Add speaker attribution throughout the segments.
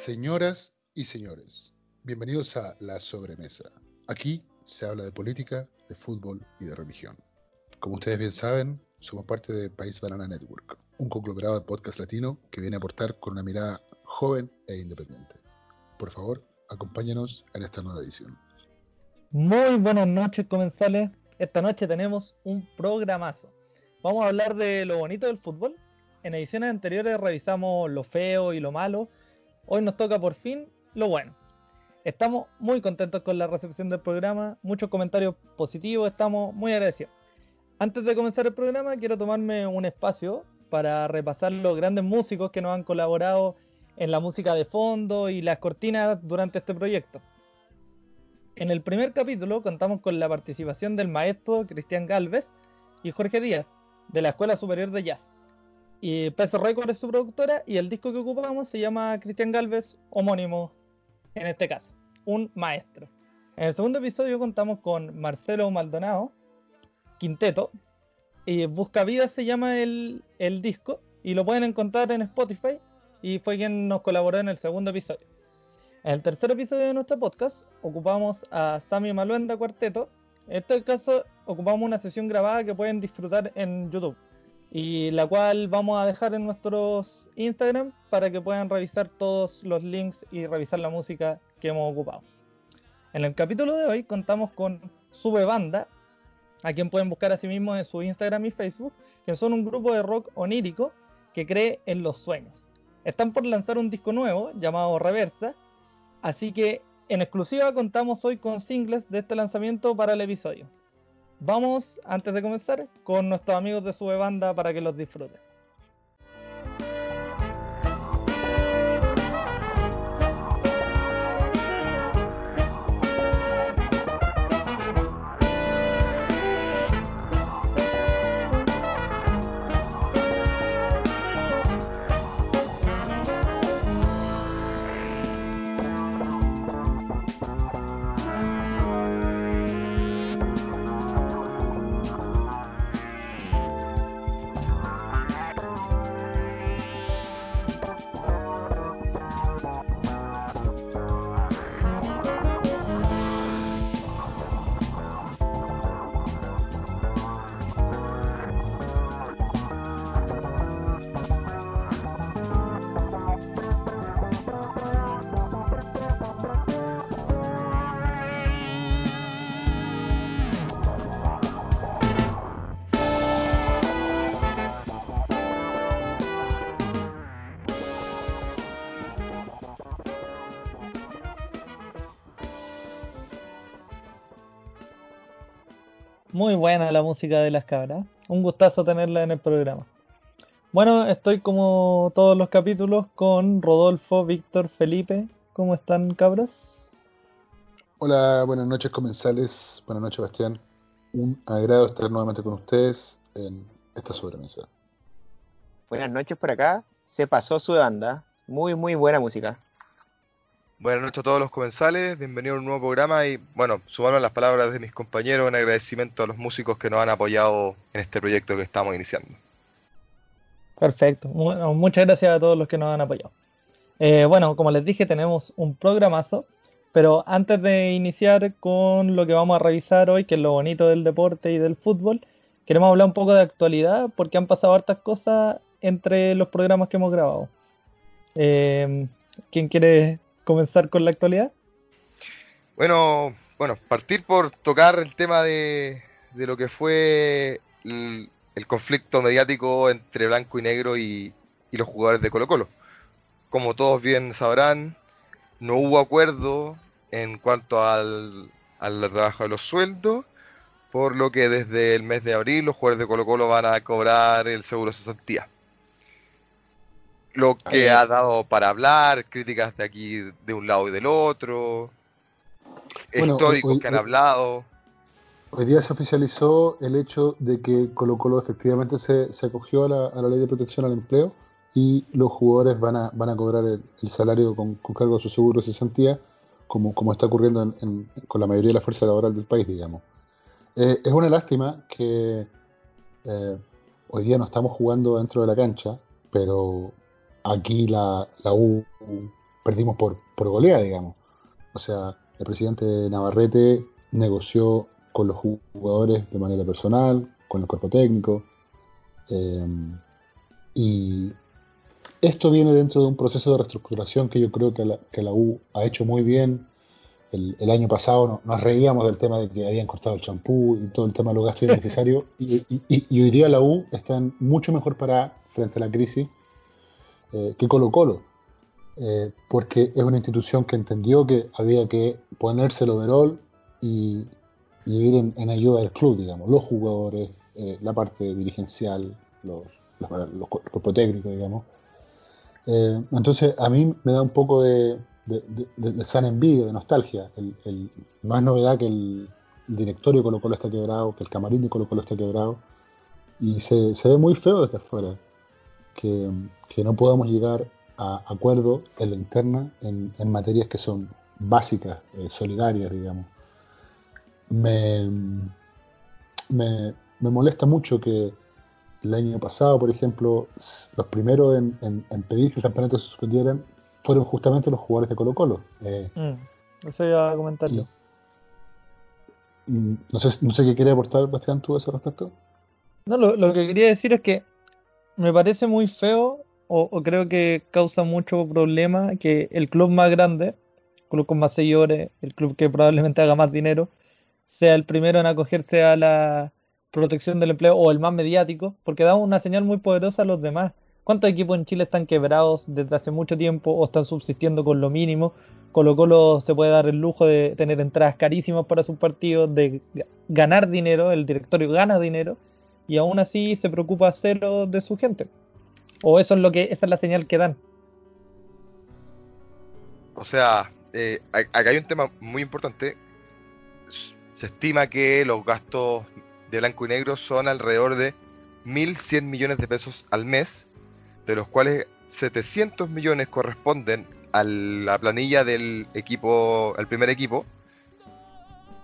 Speaker 1: Señoras y señores, bienvenidos a La Sobremesa. Aquí se habla de política, de fútbol y de religión. Como ustedes bien saben, somos parte de País Banana Network, un conglomerado de podcast latino que viene a aportar con una mirada joven e independiente. Por favor, acompáñenos en esta nueva edición.
Speaker 2: Muy buenas noches, comensales. Esta noche tenemos un programazo. Vamos a hablar de lo bonito del fútbol. En ediciones anteriores revisamos lo feo y lo malo. Hoy nos toca por fin lo bueno. Estamos muy contentos con la recepción del programa, muchos comentarios positivos, estamos muy agradecidos. Antes de comenzar el programa, quiero tomarme un espacio para repasar los grandes músicos que nos han colaborado en la música de fondo y las cortinas durante este proyecto. En el primer capítulo contamos con la participación del maestro Cristian Galvez y Jorge Díaz, de la Escuela Superior de Jazz. Y Peso Record es su productora y el disco que ocupamos se llama Cristian Galvez, homónimo en este caso, un maestro. En el segundo episodio contamos con Marcelo Maldonado, Quinteto, y Busca Vida se llama el, el disco, y lo pueden encontrar en Spotify, y fue quien nos colaboró en el segundo episodio. En el tercer episodio de nuestro podcast ocupamos a Sammy Maluenda Cuarteto. En este caso ocupamos una sesión grabada que pueden disfrutar en YouTube y la cual vamos a dejar en nuestros Instagram para que puedan revisar todos los links y revisar la música que hemos ocupado. En el capítulo de hoy contamos con Sube Banda, a quien pueden buscar a sí mismos en su Instagram y Facebook, que son un grupo de rock onírico que cree en los sueños. Están por lanzar un disco nuevo llamado Reversa, así que en exclusiva contamos hoy con singles de este lanzamiento para el episodio. Vamos, antes de comenzar, con nuestros amigos de Sube Banda para que los disfruten. Muy buena la música de las cabras. Un gustazo tenerla en el programa. Bueno, estoy como todos los capítulos con Rodolfo, Víctor, Felipe. ¿Cómo están, cabras?
Speaker 1: Hola, buenas noches, comensales. Buenas noches, Bastián. Un agrado estar nuevamente con ustedes en esta sobremesa.
Speaker 3: Buenas noches por acá. Se pasó su banda. Muy, muy buena música.
Speaker 4: Buenas noches a todos los comensales, bienvenidos a un nuevo programa y bueno, sumando las palabras de mis compañeros en agradecimiento a los músicos que nos han apoyado en este proyecto que estamos iniciando.
Speaker 2: Perfecto, muchas gracias a todos los que nos han apoyado. Eh, bueno, como les dije, tenemos un programazo, pero antes de iniciar con lo que vamos a revisar hoy, que es lo bonito del deporte y del fútbol, queremos hablar un poco de actualidad porque han pasado hartas cosas entre los programas que hemos grabado. Eh, ¿Quién quiere comenzar con la actualidad?
Speaker 4: Bueno, bueno, partir por tocar el tema de, lo que fue el, conflicto mediático entre blanco y negro y, los jugadores de Colo Colo. Como todos bien sabrán, no hubo acuerdo en cuanto al, al trabajo de los sueldos, por lo que desde el mes de abril los jugadores de Colo Colo van a cobrar el seguro de cesantía lo que ha dado para hablar, críticas de aquí de un lado y del otro, bueno, históricos hoy, que han hablado.
Speaker 1: Hoy día se oficializó el hecho de que Colo Colo efectivamente se, se acogió a la, a la, ley de protección al empleo y los jugadores van a, van a cobrar el, el salario con, con, cargo a su seguro de cesantía, como, como está ocurriendo en, en, con la mayoría de la fuerza laboral del país, digamos. Eh, es una lástima que eh, hoy día no estamos jugando dentro de la cancha, pero aquí la, la U perdimos por, por goleada, digamos. O sea, el presidente Navarrete negoció con los jugadores de manera personal, con el cuerpo técnico. eh, y esto viene dentro de un proceso de reestructuración que yo creo que la, que la U ha hecho muy bien. El, el año pasado no- nos reíamos del tema de que habían cortado el champú y todo el tema de los gastos innecesarios. y, y- y- y hoy día la U está mucho mejor parada frente a la crisis eh, que Colo Colo. Eh, porque es una institución que entendió que había que ponerse el overall y, y ir en, en ayuda del club, digamos, los jugadores, eh, la parte dirigencial, los, los, los cuerpos técnicos, digamos. Entonces, a mí me da un poco de, de, sana envidia, de nostalgia. El, el- no es novedad que el, el directorio de Colo Colo está quebrado, que el camarín de Colo Colo está quebrado, y se, se ve muy feo desde afuera que, que no podamos llegar a acuerdo en la interna en, en materias que son básicas, eh, solidarias, digamos. Me, me, me molesta mucho que el año pasado, por ejemplo, los primeros en, en- en pedir que el campeonato se suspendieran fueron justamente los jugadores de Colo Colo. Eh,
Speaker 2: Mm, eso iba a comentarlo.
Speaker 1: y, mm, no, sé, no sé qué quiere aportar Bastián tú a ese respecto.
Speaker 2: No, lo, lo que quería decir es que me parece muy feo o, creo que causa mucho problema que el club más grande, el club con más seguidores, el club que probablemente haga más dinero, sea el primero en acogerse a la protección del empleo o el más mediático, porque da una señal muy poderosa a los demás. ¿Cuántos equipos en Chile están quebrados desde hace mucho tiempo o están subsistiendo con lo mínimo? Colo Colo se puede dar el lujo de tener entradas carísimas para sus partidos, de ga- ganar dinero, el directorio gana dinero y aún así se preocupa cero de su gente. O eso es lo que, esa es la señal que dan.
Speaker 4: O sea, eh, acá hay un tema muy importante. Se estima que los gastos de blanco y negro son alrededor de 1.100 millones de pesos al mes, de los cuales 700 millones corresponden a la planilla del equipo, el primer equipo,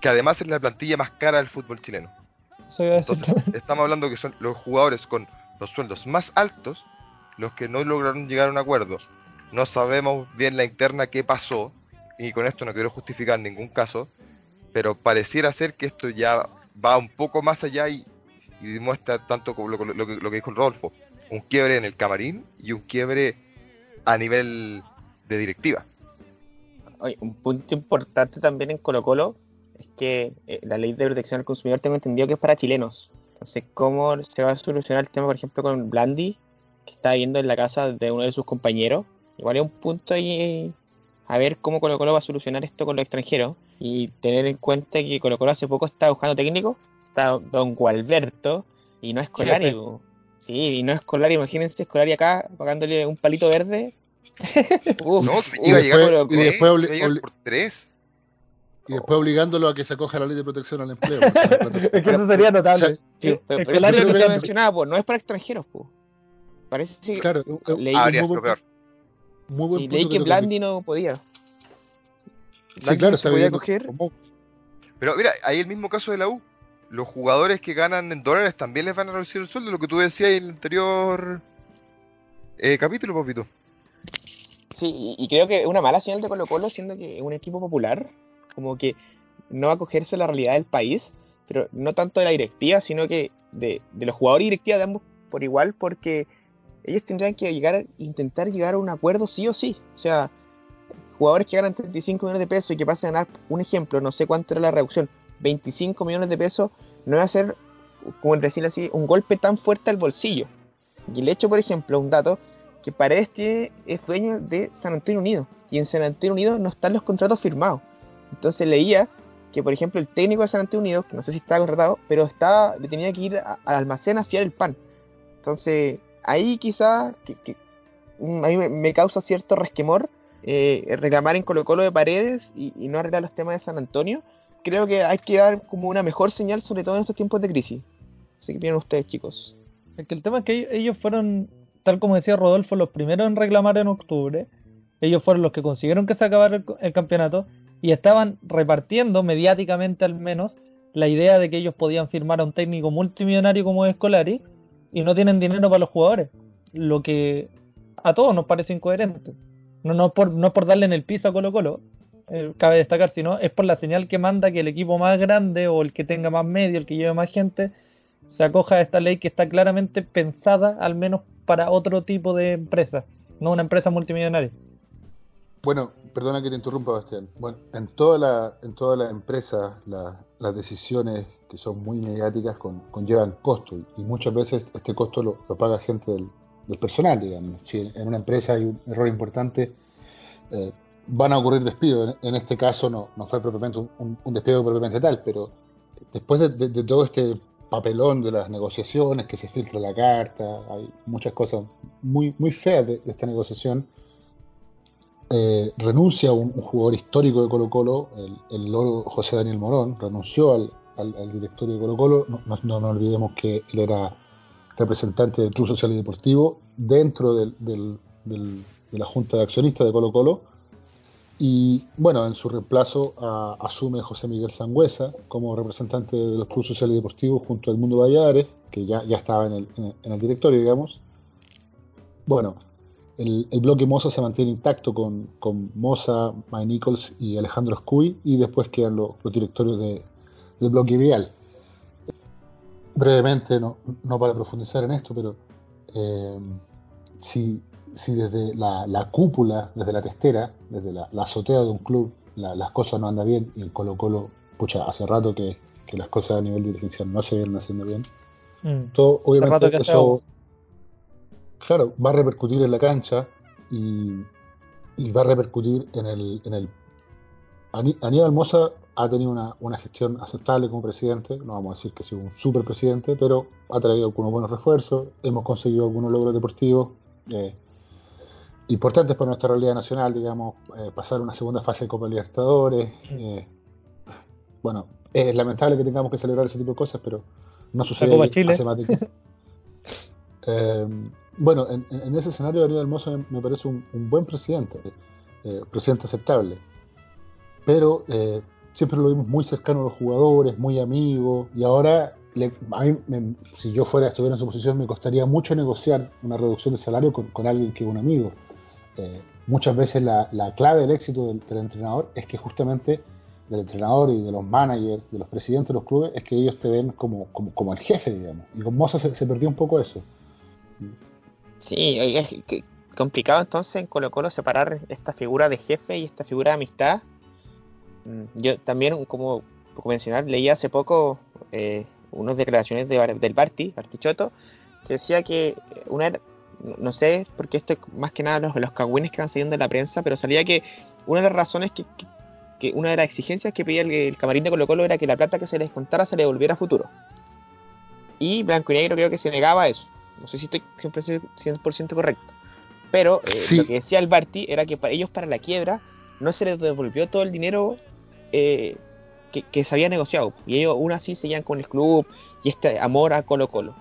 Speaker 4: que además es la plantilla más cara del fútbol chileno.
Speaker 2: Decir
Speaker 4: Entonces, estamos hablando que son los jugadores con los sueldos más altos los que no lograron llegar a un acuerdo. No sabemos bien la interna qué pasó, y con esto no quiero justificar ningún caso, pero pareciera ser que esto ya va un poco más allá y, y demuestra tanto como lo, lo que- lo que dijo el Rodolfo, un quiebre en el camarín y un quiebre a nivel de directiva.
Speaker 3: Oye, un punto importante también en Colo Colo es que eh, la ley de protección al consumidor tengo entendido que es para chilenos. Entonces, ¿cómo se va a solucionar el tema, por ejemplo, con Blandi, que está viviendo en la casa de uno de sus compañeros? Igual es un punto ahí a ver cómo Colo Colo va a solucionar esto con los extranjeros y tener en cuenta que Colo Colo hace poco está buscando técnico, está Don Gualberto y no es po. Sí, y no es Scolari, imagínense Scolari acá pagándole un palito verde. Uf,
Speaker 4: No, iba a llegar
Speaker 1: después- y después
Speaker 4: Iba a llegar por tres.
Speaker 1: Y después obligándolo a que se acoja a la ley de protección al empleo.
Speaker 2: es que eso sería notable.
Speaker 1: O sea,
Speaker 3: Sí, pero, pero lo que te
Speaker 1: que-
Speaker 3: mencionaba, pues, no es para extranjeros, pues. Parece que
Speaker 1: claro,
Speaker 3: leí,
Speaker 4: Habría
Speaker 1: muy
Speaker 4: sido
Speaker 1: buen-
Speaker 4: peor.
Speaker 1: muy buen
Speaker 3: sí,
Speaker 1: punto
Speaker 3: leí que
Speaker 1: tú
Speaker 3: Blandi no podía.
Speaker 1: Sí, claro,
Speaker 3: no
Speaker 1: está
Speaker 3: se podía
Speaker 1: bien.
Speaker 3: coger.
Speaker 1: como-
Speaker 4: Pero mira, hay el mismo caso de la U. Los jugadores que ganan en dólares también les van a reducir el sueldo, lo que tú decías en el anterior eh, capítulo, papito.
Speaker 3: Sí, y, y creo que es una mala señal de Colo Colo, siendo que es un equipo popular, como que no va a cogerse la realidad del país, pero no tanto de la directiva, sino que de, los jugadores y directiva de ambos por igual, porque ellos tendrán que llegar, intentar llegar a un acuerdo sí o sí. O sea, jugadores que ganan 35 millones de pesos y que pasan a ganar, un ejemplo, no sé cuánto era la reducción, 25 millones de pesos, no va a ser, como decirlo así, un golpe tan fuerte al bolsillo. Y el hecho, por ejemplo, un dato, que Paredes tiene, es dueño de San Antonio Unido, y en San Antonio Unido no están los contratos firmados. Entonces leía que, por ejemplo, el técnico de San Antonio Unido, que no sé si estaba contratado, pero estaba, le tenía que ir al almacén a fiar el pan. Entonces, ahí quizá que, mm, a me, causa cierto resquemor eh, reclamar en Colo Colo de Paredes y, no arreglar los temas de San Antonio. Creo que hay que dar como una mejor señal, sobre todo en estos tiempos de crisis. Así que piensan ustedes, chicos.
Speaker 2: Que el tema es que ellos- fueron, tal como decía Rodolfo, los primeros en reclamar en octubre. Ellos fueron los que consiguieron que se acabara el campeonato y estaban repartiendo, mediáticamente al menos, la idea de que ellos podían firmar a un técnico multimillonario como es Scolari y no tienen dinero para los jugadores. Lo que a todos nos parece incoherente. No, no, por, no por darle en el piso a Colo Colo, eh, cabe destacar, sino es por la señal que manda que el equipo más grande o el que tenga más medio, el que lleve más gente, se acoja a esta ley que está claramente pensada al menos para otro tipo de empresa, no una empresa multimillonaria.
Speaker 1: Bueno, perdona que te interrumpa, Bastián. Bueno, en toda la, en todas las empresas las decisiones que son muy mediáticas conllevan costo y muchas veces este costo lo, paga gente del, personal, digamos. Si en una empresa hay un error importante, eh, van a ocurrir despidos. En, este caso no, no fue propiamente un, despido propiamente tal, pero después de, todo este papelón de las negociaciones, que se filtra la carta, hay muchas cosas muy, muy feas de, esta negociación. Eh, renuncia un, un, jugador histórico de Colo Colo, el, loro José Daniel Morón, renunció al, directorio de Colo Colo. No, no, olvidemos que él era representante del Club Social y Deportivo dentro del, del, de la Junta de Accionistas de Colo Colo y bueno, en su reemplazo asume José Miguel Sangüesa como representante de los clubes sociales y deportivos junto al Mundo Valladares, que ya, ya estaba en el, en, el, directorio, digamos. Bueno, el, el, bloque Moza se mantiene intacto con, con Moza, Mike Nichols y Alejandro Scuy, y después quedan los, directorios de, del bloque Vial. Brevemente, no, no para profundizar en esto, pero eh, si si desde la, cúpula, desde la testera, desde la, azotea de un club, las cosas no andan bien, y en Colo Colo, pucha, hace rato que, las cosas a nivel dirigencial no se vienen haciendo bien, mm. todo, obviamente eso, claro, va a repercutir en la cancha y, va a repercutir en el, en el Aníbal Mosa ha tenido una, gestión aceptable como presidente, no vamos a decir que sea un super presidente, pero ha traído algunos buenos refuerzos, hemos conseguido algunos logros deportivos, eh, importantes para nuestra realidad nacional, digamos, eh, pasar una segunda fase de Copa Libertadores. Eh, bueno, es lamentable que tengamos que celebrar ese tipo de cosas, pero no sucede hace más de bueno, en, ese escenario Daniel Hermoso me, parece un, buen presidente, presidente aceptable, pero siempre lo vimos muy cercano a los jugadores, muy amigo, y ahora a mí, si yo fuera, estuviera en su posición, me costaría mucho negociar una reducción de salario con, alguien que es un amigo. Eh, muchas veces la, clave del éxito del, entrenador es que justamente del entrenador y de los managers, de los presidentes de los clubes, es que ellos te ven como, como, el jefe, digamos. Y con Moza se, perdió un poco eso.
Speaker 3: Sí, es complicado entonces en Colo Colo separar esta figura de jefe y esta figura de amistad. Mm, yo también, como, mencionar, leí hace poco eh, unas declaraciones de, del Barti, Bartichotto, que decía que una no sé, porque esto es más que nada los, los cagüines que van saliendo de la prensa, pero salía que una de las razones que, que, una de las exigencias que pedía el, camarín de Colo Colo era que la plata que se les contara se le devolviera a futuro. Y Blanco y Negro creo que se negaba a eso. No sé si estoy 100% correcto. Pero eh, lo que decía el Barty era que para ellos para la quiebra no se les devolvió todo el dinero eh, que, que, se había negociado. Y ellos aún así seguían con el club y este amor a Colo Colo.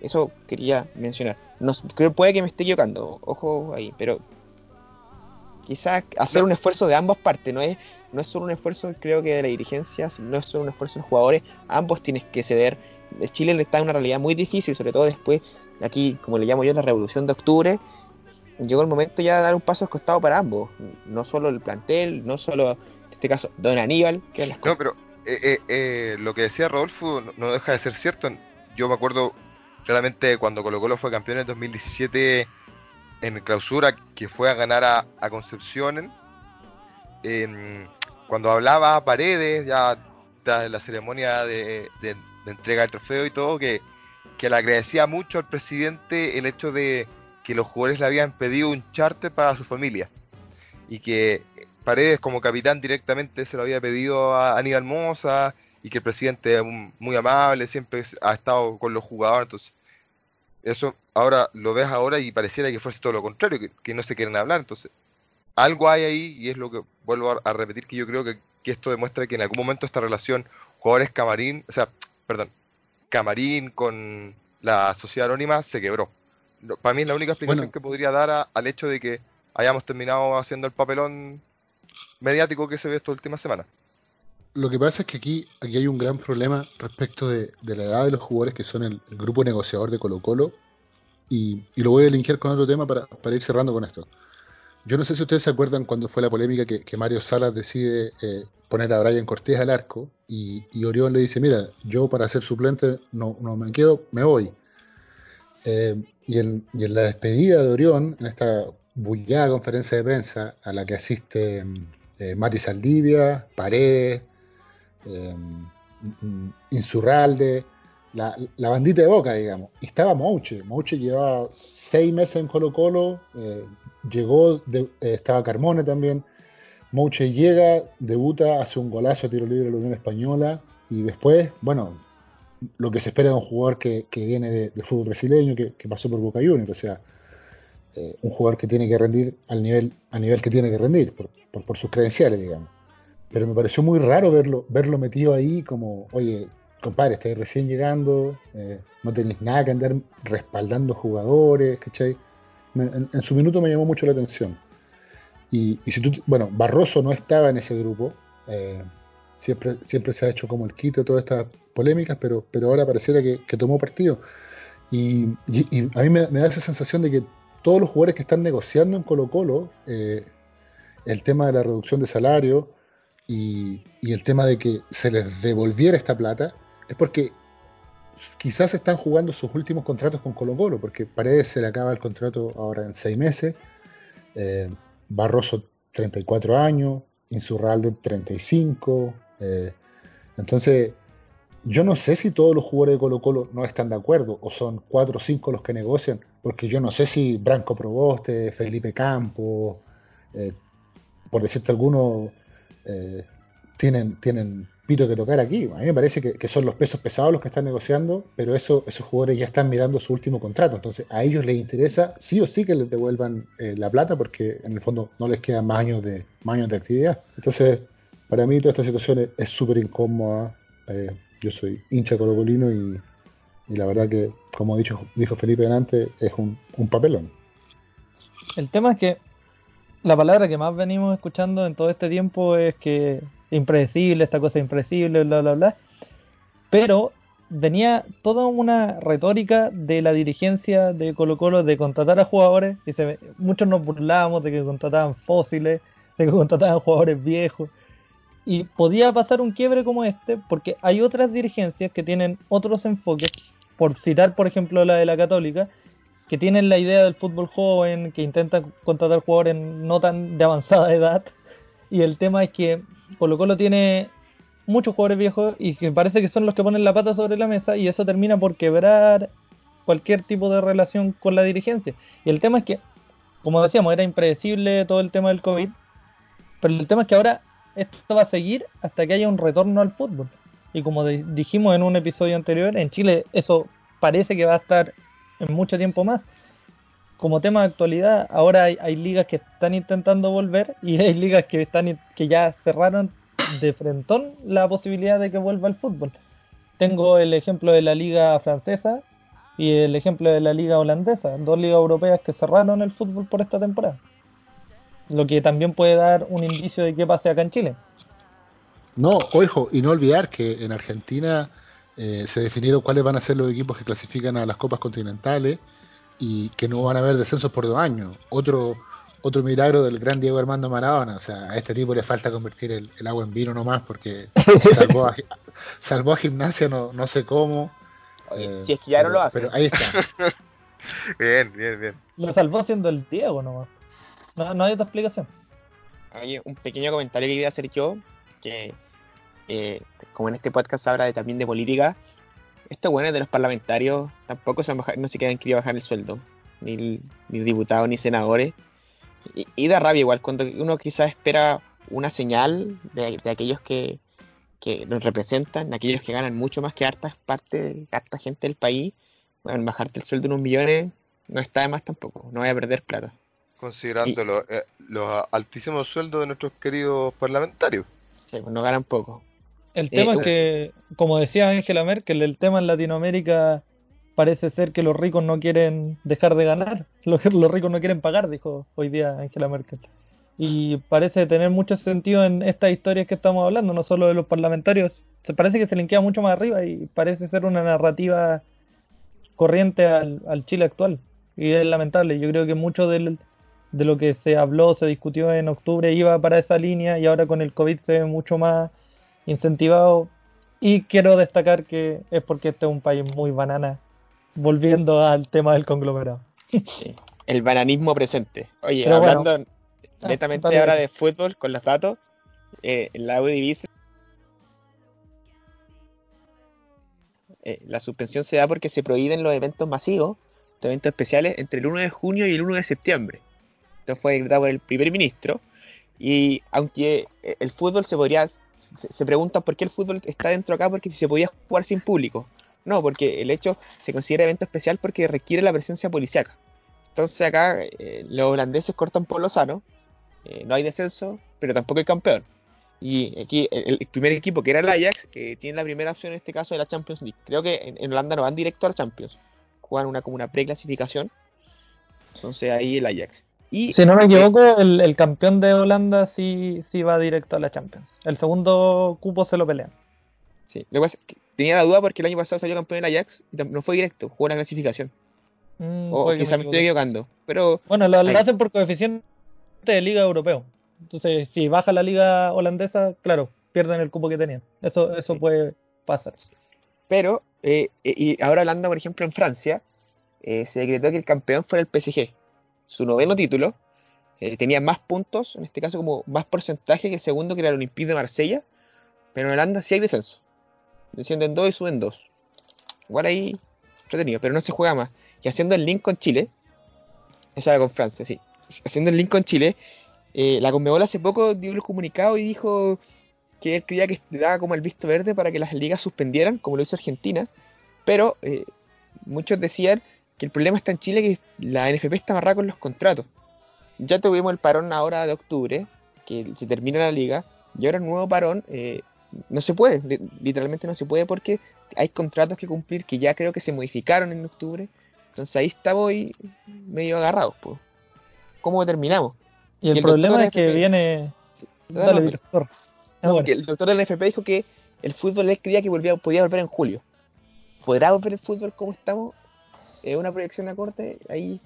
Speaker 3: Eso quería mencionar. No, puede que me esté equivocando, ojo ahí, pero quizás hacer un esfuerzo de ambas partes, no es, no es solo un esfuerzo creo que de la dirigencia, no es solo un esfuerzo de los jugadores, ambos tienes que ceder. Chile está en una realidad muy difícil, sobre todo después, aquí como le llamo yo, la revolución de octubre, llegó el momento ya de dar un paso al costado para ambos, no solo el plantel, no solo, en este caso, Don Aníbal, que las
Speaker 4: No, pero eh, eh, eh, lo que decía Rodolfo no deja de ser cierto, yo me acuerdo Claramente cuando Colo Colo fue campeón en 2017 en clausura, que fue a ganar a, Concepción, cuando hablaba a Paredes, ya tras la ceremonia de, entrega del trofeo y todo, que, le agradecía mucho al presidente el hecho de que los jugadores le habían pedido un charter para su familia y que Paredes como capitán directamente se lo había pedido a Aníbal Mosa y que el presidente es muy amable, siempre ha estado con los jugadores, entonces eso ahora lo ves ahora y pareciera que fuese todo lo contrario, que, no se quieren hablar. Entonces, algo hay ahí y es lo que vuelvo a, repetir que yo creo que, esto demuestra que en algún momento esta relación jugadores camarín, o sea, perdón, camarín con la sociedad anónima se quebró. Para mí es la única explicación que podría dar al hecho de que hayamos terminado haciendo el papelón mediático que se ve esta última semana.
Speaker 1: Lo que pasa es que aquí, aquí hay un gran problema respecto de, la edad de los jugadores que son el, grupo negociador de Colo Colo y, lo voy a linkear con otro tema para, ir cerrando con esto. Yo no sé si ustedes se acuerdan cuando fue la polémica que, Mario Salas decide eh, poner a Brian Cortés al arco y, Orión le dice, mira, yo para ser suplente no, me quedo, me voy. Eh, y, en, la despedida de Orión, en esta bullada conferencia de prensa a la que asiste eh, Mati Saldivia, Paredes, eh, Insurralde, la, bandita de Boca, digamos. Y estaba Mouche. Mouche llevaba seis meses en Colo Colo, eh, llegó, estaba Carmone también. Mouche llega, debuta, hace un golazo a tiro libre a la Unión Española y después, bueno, lo que se espera de un jugador que, viene del de fútbol brasileño, que, pasó por Boca Juniors, o sea, eh, un jugador que tiene que rendir al nivel, nivel que tiene que rendir, por, sus credenciales, digamos. Pero me pareció muy raro verlo, verlo metido ahí como, oye, compadre, estáis recién llegando, eh, no tenéis nada que andar respaldando jugadores, ¿cachai? en, su minuto me llamó mucho la atención. Y, si tú, bueno, Barroso no estaba en ese grupo, eh, siempre, siempre se ha hecho como el quite todas estas polémicas, pero, pero ahora pareciera que, tomó partido. Y, a mí me, da esa sensación de que todos los jugadores que están negociando en Colo Colo, eh, el tema de la reducción de salario y, el tema de que se les devolviera esta plata, es porque quizás están jugando sus últimos contratos con Colo Colo, porque Paredes se le acaba el contrato ahora en seis meses, eh, Barroso 34 años, Insurralde 35, eh, entonces yo no sé si todos los jugadores de Colo Colo no están de acuerdo o son cuatro o cinco los que negocian, porque yo no sé si Branco Proboste, Felipe Campos, eh, por decirte alguno, eh, tienen, tienen pito que tocar aquí. A mí me parece que, son los pesos pesados los que están negociando, pero eso, esos jugadores ya están mirando su último contrato. Entonces a ellos les interesa sí o sí que les devuelvan eh, la plata porque en el fondo no les quedan más años de, más años de actividad. Entonces, para mí toda esta situación es súper incómoda yo soy hincha colocolino y, y la verdad que, como dicho, dijo Felipe delante, es un, papelón.
Speaker 2: El tema es que la palabra que más venimos escuchando en todo este tiempo es que impredecible, esta cosa impredecible, bla, bla, bla. Pero venía toda una retórica de la dirigencia de Colo Colo de contratar a jugadores. Y muchos nos burlábamos de que contrataban fósiles, de que contrataban jugadores viejos. Y podía pasar un quiebre como este porque hay otras dirigencias que tienen otros enfoques, por citar por ejemplo la de la católica, que tienen la idea del fútbol joven, que intentan contratar jugadores no tan de avanzada edad. Y el tema es que Colo Colo tiene muchos jugadores viejos y que parece que son los que ponen la pata sobre la mesa y eso termina por quebrar cualquier tipo de relación con la dirigencia. Y el tema es que, como decíamos, era impredecible todo el tema del COVID, pero el tema es que ahora esto va a seguir hasta que haya un retorno al fútbol. Y como dijimos en un episodio anterior, en Chile eso parece que va a estar en mucho tiempo más. Como tema de actualidad, ahora hay, ligas que están intentando volver y hay ligas que están que ya cerraron de frentón la posibilidad de que vuelva el fútbol. Tengo el ejemplo de la liga francesa y el ejemplo de la liga holandesa, dos ligas europeas que cerraron el fútbol por esta temporada lo que también puede dar un indicio de qué pase acá en Chile.
Speaker 1: No, ojo, y no olvidar que en Argentina eh, se definieron cuáles van a ser los equipos que clasifican a las copas continentales y que no van a haber descensos por dos años. Otro, otro milagro del gran Diego Armando Maradona. O sea, a este tipo le falta convertir el, agua en vino nomás porque salvó a, salvó a gimnasia, no, no sé cómo.
Speaker 3: Eh, si es que ya no lo hace.
Speaker 1: Pero ahí está.
Speaker 4: bien, bien, bien.
Speaker 2: Lo salvó siendo el Diego nomás. No, hay otra explicación.
Speaker 3: Hay un pequeño comentario que quería hacer yo, que eh, como en este podcast habla también de política, estos buenos de los parlamentarios tampoco se, no se quedan querido bajar el sueldo, ni, diputados ni senadores. Y, da rabia igual cuando uno quizás espera una señal de, aquellos que, que nos representan, aquellos que ganan mucho más que harta parte, harta gente del país, bueno, bajarte el sueldo en unos millones no está de más tampoco, no voy a perder plata
Speaker 4: considerando eh, los, altísimos sueldos de nuestros queridos parlamentarios.
Speaker 3: Sí, pues no ganan poco.
Speaker 2: El tema es eh, que, como decía Angela Merkel, el tema en Latinoamérica parece ser que los ricos no quieren dejar de ganar, los, los ricos no quieren pagar, dijo hoy día Angela Merkel. Y parece tener mucho sentido en estas historias que estamos hablando, no solo de los parlamentarios. Se parece que se linkea mucho más arriba y parece ser una narrativa corriente al, al Chile actual. Y es lamentable. Yo creo que mucho del, de lo que se habló, se discutió en octubre, iba para esa línea y ahora con el COVID se ve mucho más incentivado. Y quiero destacar que es porque este es un país muy banana, volviendo al tema del conglomerado.
Speaker 3: Sí, el bananismo presente. Oye,
Speaker 2: Pero
Speaker 3: hablando
Speaker 2: Ah,
Speaker 3: netamente
Speaker 2: dale.
Speaker 3: ahora de fútbol con los datos, eh, la UDivisa eh, la suspensión se da porque se prohíben los eventos masivos, los eventos especiales, entre el 1 de junio y el 1 de septiembre. Esto fue decretado por el primer ministro. Y aunque eh, el fútbol se podría. Se, preguntan por qué el fútbol está dentro acá, porque si se podía jugar sin público. No, porque el hecho se considera evento especial porque requiere la presencia policiaca. Entonces acá eh, los holandeses cortan por lo sano, eh, no hay descenso, pero tampoco hay campeón. Y aquí el, el primer equipo, que era el Ajax, que tiene la primera opción en este caso de la Champions League. Creo que en, en Holanda no van directo a la Champions, juegan una como una preclasificación. Entonces ahí el Ajax. Y
Speaker 2: Si no me equivoco, el, el campeón de Holanda sí, sí va directo a la Champions. El segundo cupo se lo pelean.
Speaker 3: sí, lo que pasa es que tenía la duda porque el año pasado salió campeón el Ajax y no fue directo, jugó una clasificación.
Speaker 2: Mm,
Speaker 3: O quizá me estoy equivocando. Pero
Speaker 2: Bueno, lo, hacen por coeficiente de liga europeo. Entonces, si baja la liga holandesa, claro, pierden el cupo que tenían. Eso, eso
Speaker 3: Sí.
Speaker 2: puede pasar.
Speaker 3: Pero, eh, eh, y ahora hablando, por ejemplo, en Francia, eh, se decretó que el campeón fuera el PSG. Su noveno título eh, tenía más puntos, en este caso como más porcentaje que el segundo, que era el Olympique de Marsella. Pero en Holanda sí hay descenso. Descienden dos y suben dos. Igual ahí entretenido, pero no se juega más. Y haciendo el link con Chile, esa con Francia, sí. Haciendo el link con Chile, eh, la Conmebol hace poco dio el comunicado y dijo que él creía que daba como el visto verde para que las ligas suspendieran, como lo hizo Argentina, pero eh, muchos decían que el problema está en Chile, que la NFP está amarrada con los contratos. Ya tuvimos el parón ahora de octubre, que se termina la liga, y ahora el nuevo parón eh, no se puede, li- literalmente no se puede porque hay contratos que cumplir que ya creo que se modificaron en octubre, entonces ahí estamos hoy medio agarrados. ¿Cómo terminamos?
Speaker 2: Y el,
Speaker 3: el doctor
Speaker 2: problema es que
Speaker 3: FP.
Speaker 2: viene.
Speaker 3: No,
Speaker 2: Dale,
Speaker 3: no.
Speaker 2: Ah,
Speaker 3: No,
Speaker 2: bueno.
Speaker 3: el doctor del NFP dijo que el fútbol él creía que volvía, podía volver en julio. ¿Podrá volver el fútbol como estamos? Es una proyección a corte, ahí.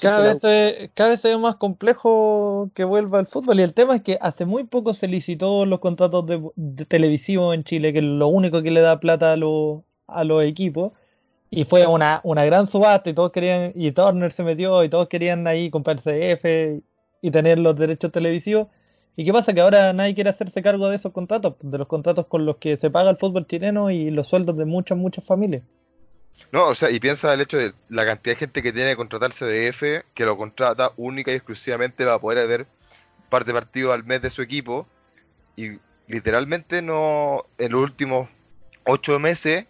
Speaker 2: Cada vez, se, cada vez se ve más complejo que vuelva el fútbol. Y el tema es que hace muy poco se licitó los contratos de, de televisivos en Chile, que es lo único que le da plata a, los a los equipos. Y fue una, una gran subasta y todos querían, y Turner se metió y todos querían ahí comprar CF y tener los derechos televisivos. ¿Y qué pasa? Que ahora nadie quiere hacerse cargo de esos contratos, de los contratos con los que se paga el fútbol chileno y los sueldos de muchas, muchas familias.
Speaker 4: No, o sea, y piensa el hecho de la cantidad de gente que tiene que contratar CDF, que lo contrata única y exclusivamente para poder ver un par de partidos al mes de su equipo. Y literalmente no, en los últimos ocho meses,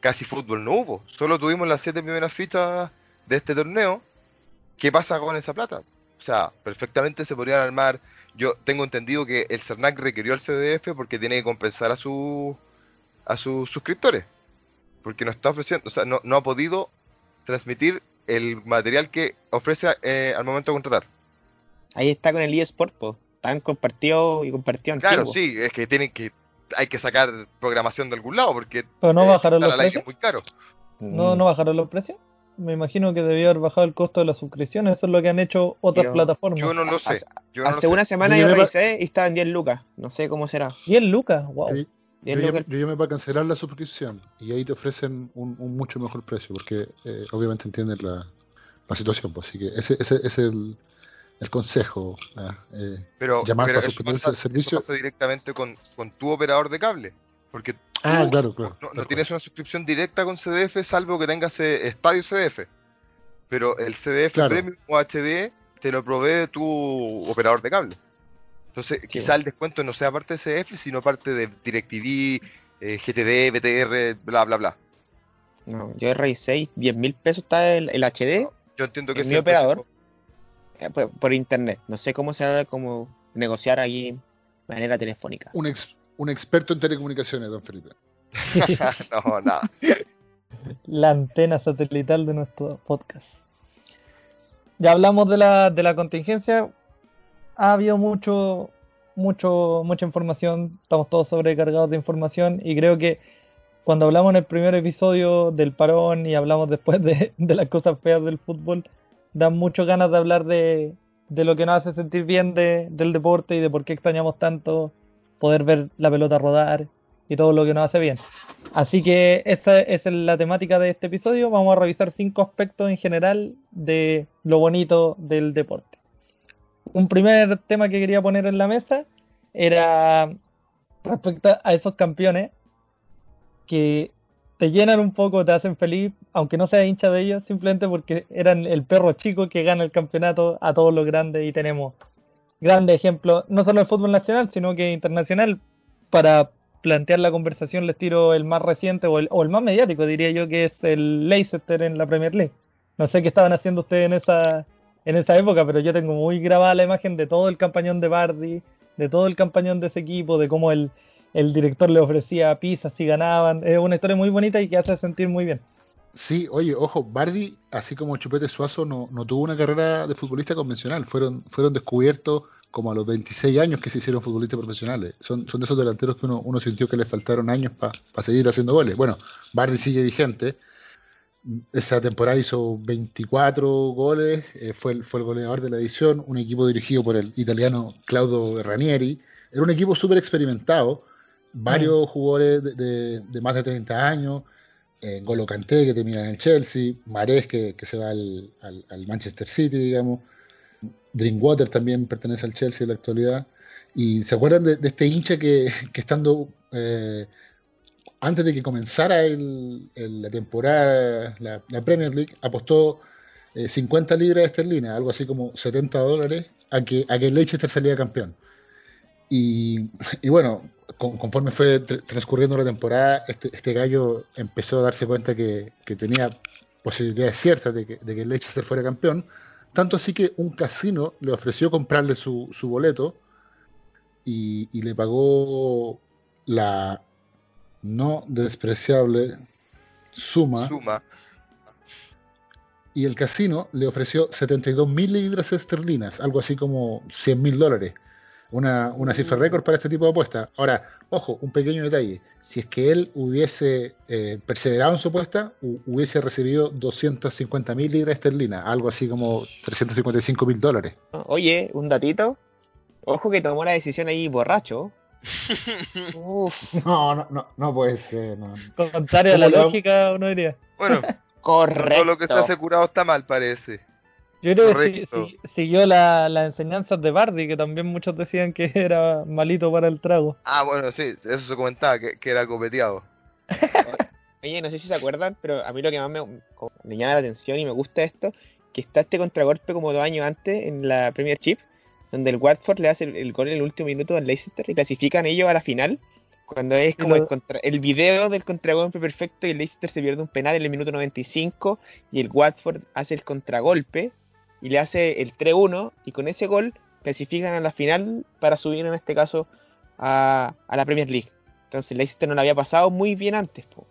Speaker 4: casi fútbol no hubo. Solo tuvimos las siete primeras fichas de este torneo. ¿Qué pasa con esa plata? O sea, perfectamente se podrían armar. Yo tengo entendido que el CERNAC requirió al CDF porque tiene que compensar a, su, a sus suscriptores porque no está ofreciendo, o sea, no, no ha podido transmitir el material que ofrece eh, al momento de contratar.
Speaker 3: Ahí está con el eSport, pues. Están compartidos y compartidos
Speaker 4: Claro,
Speaker 3: antiguo.
Speaker 4: sí, es que tienen que, hay que sacar programación de algún lado, porque
Speaker 2: Pero no
Speaker 4: eh,
Speaker 2: bajaron los precios.
Speaker 4: es muy caro.
Speaker 2: ¿No, no bajaron los precios? Me imagino que debió haber bajado el costo de la suscripción. Eso es lo que han hecho otras
Speaker 3: Pero
Speaker 2: plataformas.
Speaker 4: Yo no lo sé.
Speaker 3: Hace,
Speaker 4: Yo no lo
Speaker 3: hace
Speaker 4: sé.
Speaker 3: una semana
Speaker 1: Yo
Speaker 3: revisé y estaba en 10 lucas. No sé cómo será.
Speaker 2: 10 lucas, wow.
Speaker 1: Yo,
Speaker 3: 10
Speaker 1: yo,
Speaker 3: lucas.
Speaker 1: yo llamé para cancelar la suscripción y ahí te ofrecen un, un mucho mejor precio porque eh, obviamente entienden la, la situación. Pues, así que ese, ese, ese es el, el consejo. ah, eh,
Speaker 4: Pero,
Speaker 1: llamar
Speaker 4: pero
Speaker 1: para
Speaker 4: eso, pasa,
Speaker 1: ese servicio.
Speaker 4: eso pasa directamente con, con tu operador de cable. Porque
Speaker 1: ah, claro, claro.
Speaker 4: no, no tienes una suscripción directa con CDF, salvo que tengas eh, Estadio CDF. Pero el CDF
Speaker 1: Claro.
Speaker 4: Premium o HD te lo provee tu operador de cable. Entonces, quizá el descuento no sea parte de CDF, sino parte de DirecTV, eh, GTD, BTR, bla, bla, bla.
Speaker 3: No, yo revisé y 10 mil pesos está el, el HD
Speaker 4: Yo entiendo que
Speaker 3: ¿El
Speaker 4: ese
Speaker 3: mi
Speaker 4: es precio.
Speaker 3: operador? eh, por, por internet. No sé cómo será como negociar ahí de manera telefónica.
Speaker 1: Un, ex- un experto en telecomunicaciones, don Felipe.
Speaker 4: no, nada.
Speaker 2: La antena satelital de nuestro podcast. Ya hablamos de la, de la contingencia. Ha habido mucho, mucho, mucha información. Estamos todos sobrecargados de información. Y creo que cuando hablamos en el primer episodio del parón y hablamos después de, las cosas feas del fútbol, dan mucho ganas de hablar de, lo que nos hace sentir bien de, del deporte y de por qué extrañamos tanto poder ver la pelota rodar y todo lo que nos hace bien. Así que esa es la temática de este episodio. Vamos a revisar cinco aspectos en general de lo bonito del deporte. Un primer tema que quería poner en la mesa era respecto a esos campeones que te llenan un poco, te hacen feliz, aunque no seas hincha de ellos, simplemente porque eran el perro chico que gana el campeonato a todos los grandes y tenemos grandes ejemplos, no solo del fútbol nacional, sino que internacional. Para plantear la conversación les tiro el más reciente o el, o el más mediático, diría yo, que es el Leicester en la Premier League. No sé qué estaban haciendo ustedes en esa, en esa época, pero yo tengo muy grabada la imagen de todo el campañón de Bardi, de todo el campañón de ese equipo, de cómo el, el director le ofrecía pizzas si ganaban. Es una historia muy bonita y que hace sentir muy bien.
Speaker 1: Sí, oye, ojo, Bardi, así como Chupete Suazo, no, no tuvo una carrera de futbolista convencional. Fueron, fueron descubiertos como a los 26 años que se hicieron futbolistas profesionales. Son, de esos delanteros que uno, uno sintió que le faltaron años para seguir haciendo goles. Bueno, Bardi sigue vigente. Esa temporada hizo 24 goles, eh, fue, el, fue el goleador de la edición, un equipo dirigido por el italiano Claudio Ranieri. Era un equipo súper experimentado, varios mm. jugadores de, de, de, más de 30 años, eh, Golo Kanté que termina en el Chelsea, Mares que, que se va al, al, al, Manchester City, digamos, Drinkwater también pertenece al Chelsea en la actualidad. Y se acuerdan de, de este hincha que, que estando eh, antes de que comenzara el, la temporada, la, Premier League, apostó eh, 50 libras esterlinas, algo así como 70 dólares, a que, a que Leicester salía campeón. Y, y bueno, con, conforme fue transcurriendo la temporada, este, este, gallo empezó a darse cuenta que, tenía posibilidades ciertas de que, de que, Leicester fuera campeón. Tanto así que un casino le ofreció comprarle su, su boleto y, le pagó la no despreciable suma.
Speaker 4: Suma.
Speaker 1: Y el casino le ofreció 72 mil libras esterlinas, algo así como 100 mil dólares una, una cifra récord para este tipo de apuestas. Ahora, ojo, un pequeño detalle. Si es que él hubiese eh, perseverado en su apuesta, hubiese recibido 250 mil libras esterlinas, algo así como 355 mil dólares.
Speaker 3: Oye, un datito. Ojo que tomó la decisión ahí borracho.
Speaker 1: Uf. No, no, no, no puede ser. No.
Speaker 2: Contrario a la lógica, uno diría.
Speaker 4: Bueno,
Speaker 3: correcto.
Speaker 4: Todo lo que se ha asegurado está mal, parece.
Speaker 2: Yo creo Correcto. que si, si, siguió las la enseñanzas de Bardi, que también muchos decían que era malito para el trago.
Speaker 4: Ah, bueno, sí, eso se comentaba, que, que era copeteado.
Speaker 3: Oye, no sé si se acuerdan, pero a mí lo que más me, me, llama la atención y me gusta esto, que está este contragolpe como dos años antes en la Premier Chip, donde el Watford le hace el, el gol en el último minuto al Leicester y clasifican ellos a la final. Cuando es como el, contra, el video del contragolpe perfecto y el Leicester se pierde un penal en el minuto 95 y el Watford hace el contragolpe y le hace el 3-1 y con ese gol clasifican a la final para subir en este caso a, a la Premier League. Entonces Leicester no lo había pasado muy bien antes. Po.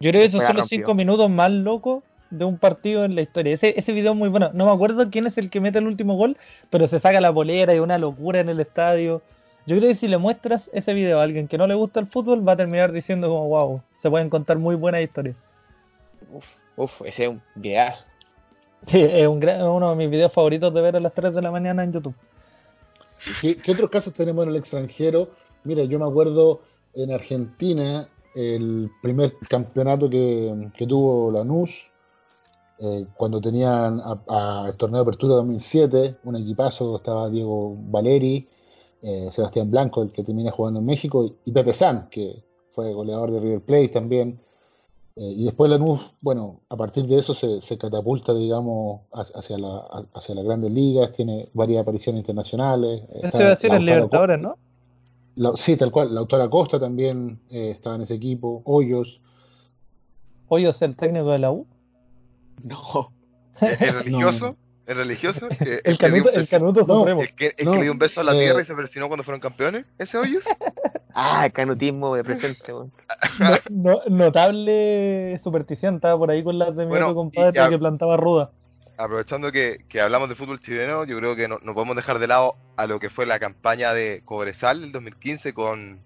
Speaker 2: Yo creo que esos son los 5 minutos más locos de un partido en la historia. Ese, ese video es muy bueno. No me acuerdo quién es el que mete el último gol, pero se saca la polera y una locura en el estadio. Yo creo que si le muestras ese video a alguien que no le gusta el fútbol, va a terminar diciendo como, wow, se pueden contar muy buenas historias.
Speaker 3: Uf, uf, ese es un videazo.
Speaker 2: Es un gran, uno de mis videos favoritos de ver a las 3 de la mañana en YouTube.
Speaker 1: ¿Qué, ¿Qué, otros casos tenemos en el extranjero? Mira, yo me acuerdo en Argentina, el primer campeonato que, que tuvo Lanús, eh, cuando tenían a, a el torneo de apertura 2007, un equipazo, estaba Diego Valeri, eh, Sebastián Blanco, el que termina jugando en México, y Pepe San, que fue goleador de River Plate también. Eh, y después Lanús, bueno, a partir de eso se, se catapulta, digamos, hacia, la, hacia las grandes ligas, tiene varias apariciones internacionales.
Speaker 2: Eso iba a decir Libertadores, ¿no?
Speaker 1: La, sí, tal cual. La autora Costa también estaba en ese equipo. Hoyos.
Speaker 2: ¿Hoyos el técnico de la U?
Speaker 3: No.
Speaker 4: ¿Es religioso? ¿Es religioso?
Speaker 2: El, el, canuto, el canuto
Speaker 4: no, supremo. El que, el no, que le dio un beso a la eh, tierra y se persinó cuando fueron campeones. ¿Ese Hoyos?
Speaker 3: ah, el canutismo de presente.
Speaker 2: no, notable superstición. Estaba por ahí con las de mi bueno, compadre ya, que plantaba ruda.
Speaker 4: Aprovechando que, que, hablamos de fútbol chileno, yo creo que no, no, podemos dejar de lado a lo que fue la campaña de Cobresal del 2015 con,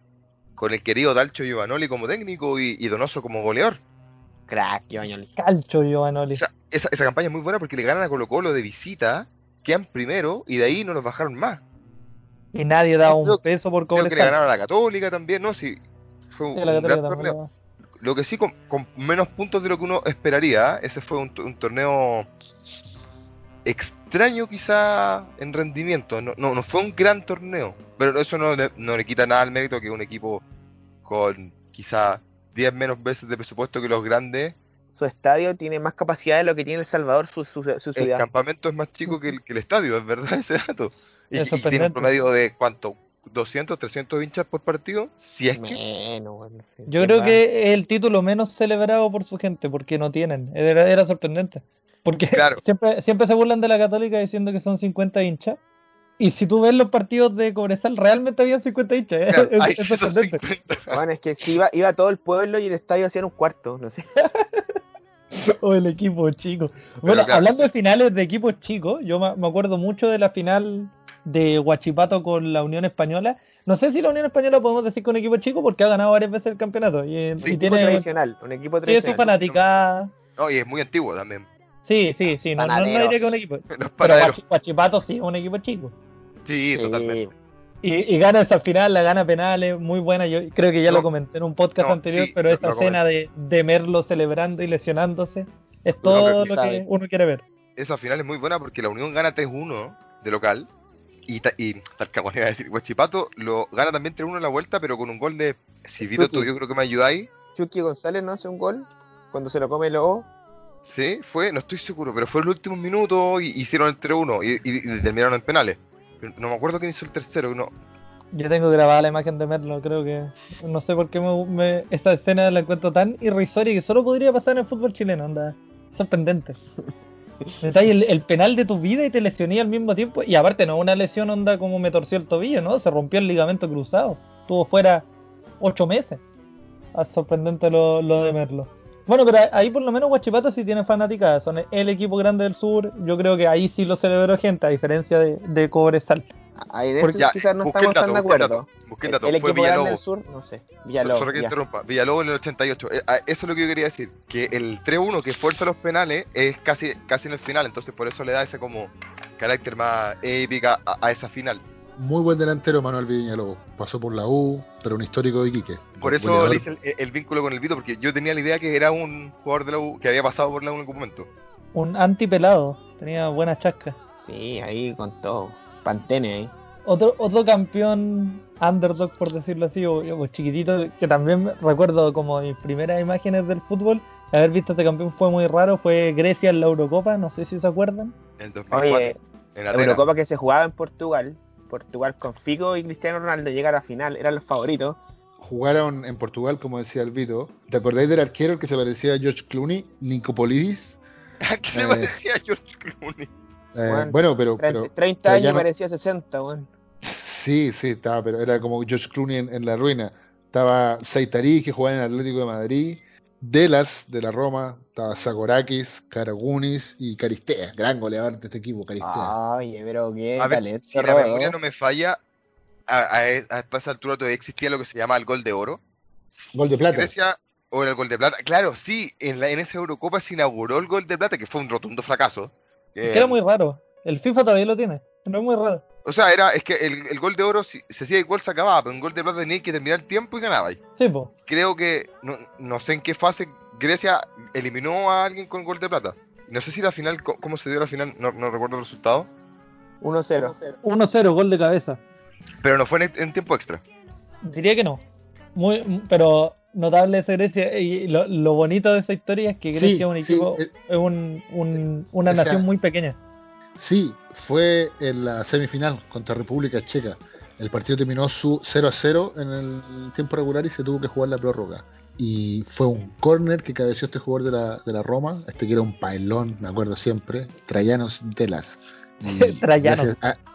Speaker 4: con el querido Dalcho Giovanoli como técnico y, y Donoso como goleador.
Speaker 3: Crack, Giovanoli.
Speaker 2: Calcho, Giovanoli.
Speaker 4: Esa, esa, esa, campaña es muy buena porque le ganan a Colo Colo de visita quedan primero y de ahí no los bajaron más.
Speaker 2: Y nadie da un
Speaker 4: Creo-
Speaker 2: peso por
Speaker 4: Creo que le
Speaker 2: Cobresal.
Speaker 4: ganaron a la Católica también, ¿no? Sí, fue un,
Speaker 2: Sí,
Speaker 4: gran torneo. Lo que sí, con, con menos puntos de lo que uno esperaría, ¿eh? ese fue un torneo extraño quizá en rendimiento. No, no, no fue un gran torneo, pero eso no le, no le quita nada al mérito que un equipo con quizá 10 menos veces de presupuesto que los grandes,
Speaker 3: Su estadio tiene más capacidad de lo que tiene El Salvador, su, su, su
Speaker 4: el
Speaker 3: ciudad.
Speaker 4: campamento es más chico que el, que el estadio, es verdad ese dato. Y,
Speaker 2: Es
Speaker 4: y tiene un promedio de cuánto, 200, 300 hinchas por partido, si es que...
Speaker 3: Menos, bueno,
Speaker 2: Yo
Speaker 3: ¿qué
Speaker 2: creo
Speaker 3: más?
Speaker 2: que es el título menos celebrado por su gente, porque no tienen. Era, era sorprendente. Porque
Speaker 4: Claro.
Speaker 2: siempre, siempre se burlan de la Católica diciendo que son 50 hinchas. Y si tú ves los partidos de Cobresal, realmente habían 50 hinchas. ¿eh?
Speaker 4: Claro,
Speaker 2: Es,
Speaker 4: ahí
Speaker 2: es
Speaker 4: sí son
Speaker 2: sorprendente.
Speaker 4: 50.
Speaker 3: Bueno, es que si iba, iba todo el pueblo y el estadio hacían un cuarto, no sé.
Speaker 2: O el equipo chico. Bueno,
Speaker 4: claro,
Speaker 2: hablando
Speaker 4: sí.
Speaker 2: de finales de equipos chicos, yo me, acuerdo mucho de la final de Huachipato con la Unión Española. No sé si la Unión Española podemos decir con equipo chico porque ha ganado varias veces el campeonato. Y,
Speaker 3: Un
Speaker 2: y
Speaker 4: Sí,
Speaker 3: equipo
Speaker 2: tiene,
Speaker 3: tradicional, un equipo
Speaker 2: tiene su
Speaker 3: tradicional.
Speaker 2: fanaticada.
Speaker 4: No, y es muy antiguo también.
Speaker 2: Sí, sí, sí. No, no, diría que un equipo.
Speaker 4: Los
Speaker 2: Pero Huachipato sí es un equipo chico.
Speaker 4: Sí,
Speaker 3: Sí.
Speaker 4: totalmente.
Speaker 2: Y, y gana esa final, la gana penales, muy buena. Yo creo que ya
Speaker 4: No.
Speaker 2: lo comenté en un podcast
Speaker 4: No,
Speaker 2: anterior,
Speaker 4: sí,
Speaker 2: pero esa escena de, de Merlo celebrando y lesionándose es todo
Speaker 4: que
Speaker 2: lo que
Speaker 3: sabe.
Speaker 2: uno quiere ver.
Speaker 4: Esa final es muy buena porque la Unión gana 3-1 de local. Y, ta- y Talcahuano iba a decir, Huachipato lo gana también 3-1 en la vuelta, pero con un gol de. Si Vito, tú yo creo que me ayudáis.
Speaker 3: Chucky González no hace un gol cuando se lo come el O.
Speaker 4: Sí, fue, no estoy seguro, pero fue el último minuto y hicieron el 3-1 y, y- y terminaron en penales. Pero No me acuerdo quién hizo el tercero. No.
Speaker 2: Yo tengo grabada la imagen de Merlo, creo que. No sé por qué me, me- esta escena la encuentro tan irrisoria que solo podría pasar en el fútbol chileno, anda. Sorprendente. Detalle, el, el penal de tu vida y te lesioné al mismo tiempo. Y aparte, no una lesión onda como me torció el tobillo, ¿no? Se rompió el ligamento cruzado. Estuvo fuera ocho meses. Ah, sorprendente lo, lo de Merlo. Bueno, pero ahí por lo menos Guachipato sí tiene fanáticas. Son el equipo grande del sur. Yo creo que ahí sí lo celebró gente, a diferencia de, de Cobresal.
Speaker 3: Ahí en
Speaker 2: Porque
Speaker 3: eso
Speaker 4: Ya,
Speaker 3: quizás no estamos tan de
Speaker 4: busqué el
Speaker 3: acuerdo.
Speaker 4: dato, el
Speaker 3: El,
Speaker 4: fue
Speaker 3: equipo grande
Speaker 4: Villalobos.
Speaker 3: del sur, no sé. Villalobos.
Speaker 4: Solo que
Speaker 3: ya.
Speaker 4: interrumpa. Villalobos en el 88. Eh, eso es lo que yo quería decir. Que el 3-1 que fuerza los penales es casi, casi en el final. Entonces por eso le da ese como carácter más épica a, a esa final.
Speaker 1: Muy buen delantero Manuel Viñalobos. Pasó por la U, pero un histórico de Iquique.
Speaker 4: Por eso
Speaker 1: Goleador.
Speaker 4: le hice el, el vínculo con el Vito, porque yo tenía la idea que era un jugador de la U que había pasado por la U en algún momento.
Speaker 2: Un antipelado. Tenía buenas chascas.
Speaker 3: Sí, ahí con todo. Pantene ahí.
Speaker 2: Otro, otro campeón underdog, por decirlo así, o, o chiquitito, que también recuerdo como mis primeras imágenes del fútbol, haber visto a este campeón fue muy raro, fue Grecia en la Eurocopa, no sé si se acuerdan.
Speaker 4: En el 2004.
Speaker 3: Oye,
Speaker 4: en
Speaker 3: la. Eurocopa que se jugaba en Portugal. Portugal con Figo y Cristiano Ronaldo llega a la final, eran los favoritos.
Speaker 1: Jugaron en Portugal, como decía el Vito. ¿Te acordáis del arquero que se parecía a George Clooney? Nicopolidis.
Speaker 4: ¿Qué se
Speaker 1: Eh,
Speaker 4: parecía a George Clooney?
Speaker 1: Eh,
Speaker 3: Bueno,
Speaker 1: bueno, pero,
Speaker 3: 30,
Speaker 1: pero
Speaker 3: 30 años
Speaker 1: Traiano-
Speaker 3: parecía 60, weón.
Speaker 1: sí, sí, estaba, pero era como George Clooney en, en la ruina. Estaba Seitarí, que jugaba en el Atlético de Madrid. Delas, de la Roma. Estaba Zagorakis, Karagunis y Caristea. Gran goleador de este equipo, Caristea.
Speaker 3: Oye, pero qué
Speaker 4: A ver, si la memoria no me falla, a, a- hasta esa altura todavía existía lo que se llama el gol de oro.
Speaker 1: Gol de plata.
Speaker 4: Grecia o era el gol de plata. Claro, sí, en, la, en esa Eurocopa se inauguró el gol de plata, que fue un rotundo fracaso. Eh,
Speaker 2: que era muy raro. El FIFA todavía lo tiene, no es muy raro.
Speaker 4: O sea, era, es que el, el gol de oro, si se hacía igual, se acababa, pero un gol de plata tenía que terminar el tiempo y ganabais.
Speaker 2: Sí, po.
Speaker 4: Creo que, no, no sé en qué fase Grecia eliminó a alguien con gol de plata. No sé si la final, cómo se dio la final, no, no recuerdo el resultado.
Speaker 3: 1-0.
Speaker 2: 1-0, gol de cabeza.
Speaker 4: Pero no fue en, en tiempo extra.
Speaker 2: Diría que no. Muy, pero notable esa Grecia. Y lo, lo bonito de esa historia es que
Speaker 1: Sí,
Speaker 2: Grecia es un equipo, es un, un- una
Speaker 1: o sea,
Speaker 2: nación muy pequeña.
Speaker 1: Sí, fue en la semifinal contra República Checa. El partido terminó su 0 a 0 en el tiempo regular y se tuvo que jugar la prórroga. Y fue un córner que cabeció este jugador de la, de la Roma, este que era un pailón, me acuerdo siempre, Trayanos Delas. Y
Speaker 2: Trayanos.
Speaker 1: Gracias a,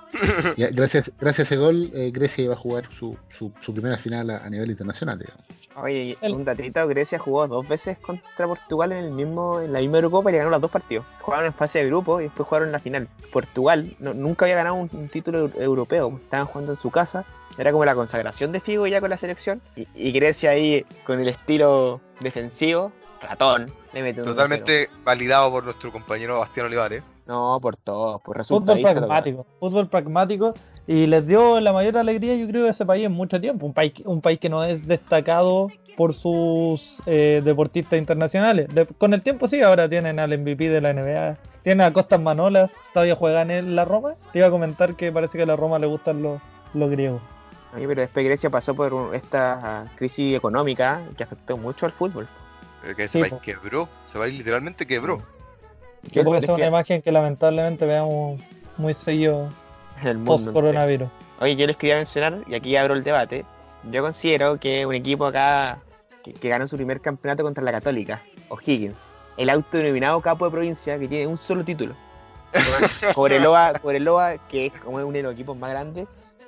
Speaker 1: gracias, gracias a ese gol, eh, Grecia iba a jugar su, su, su primera final a, a nivel internacional. digamos.
Speaker 3: Oye, un datito, Grecia jugó dos veces contra Portugal en el mismo, en la misma Eurocopa y le ganó los dos partidos. Jugaron en fase de grupo y después jugaron en la final. Portugal no- nunca había ganado un, un título eu- europeo, estaban jugando en su casa. Era como la consagración de Figo ya con la selección. Y, y Grecia ahí con el estilo defensivo, ratón, le mete un 1-0.
Speaker 4: Totalmente validado por nuestro compañero Bastián Olivares.
Speaker 3: No, por todo, por
Speaker 2: Fútbol
Speaker 3: resultadista.
Speaker 2: pragmático, fútbol pragmático. Y les dio la mayor alegría, yo creo, a ese país en mucho tiempo. Un país, un país que no es destacado por sus eh, deportistas internacionales. De- con el tiempo sí, ahora tienen al MVP de la NBA. Tienen a Costas Manolas, todavía juegan en la Roma. Te iba a comentar que parece que a la Roma le gustan los, los griegos.
Speaker 3: Oye, pero después Grecia pasó por un- esta crisis económica que afectó mucho al fútbol.
Speaker 4: Eh, Que ese
Speaker 2: Sí,
Speaker 4: país
Speaker 2: po.
Speaker 4: quebró, ese país literalmente quebró.
Speaker 2: Que puede ser una imagen que lamentablemente veamos muy seguido
Speaker 3: en el mundo. entero.
Speaker 2: post-coronavirus.
Speaker 3: Oye, yo les quería mencionar, y aquí abro el debate, yo considero que un equipo acá que, que ganó su primer campeonato contra la Católica, O'Higgins, el autodenominado capo de provincia que tiene un solo título. Cobreloa, Cobreloa, que es como uno de los equipos más grandes,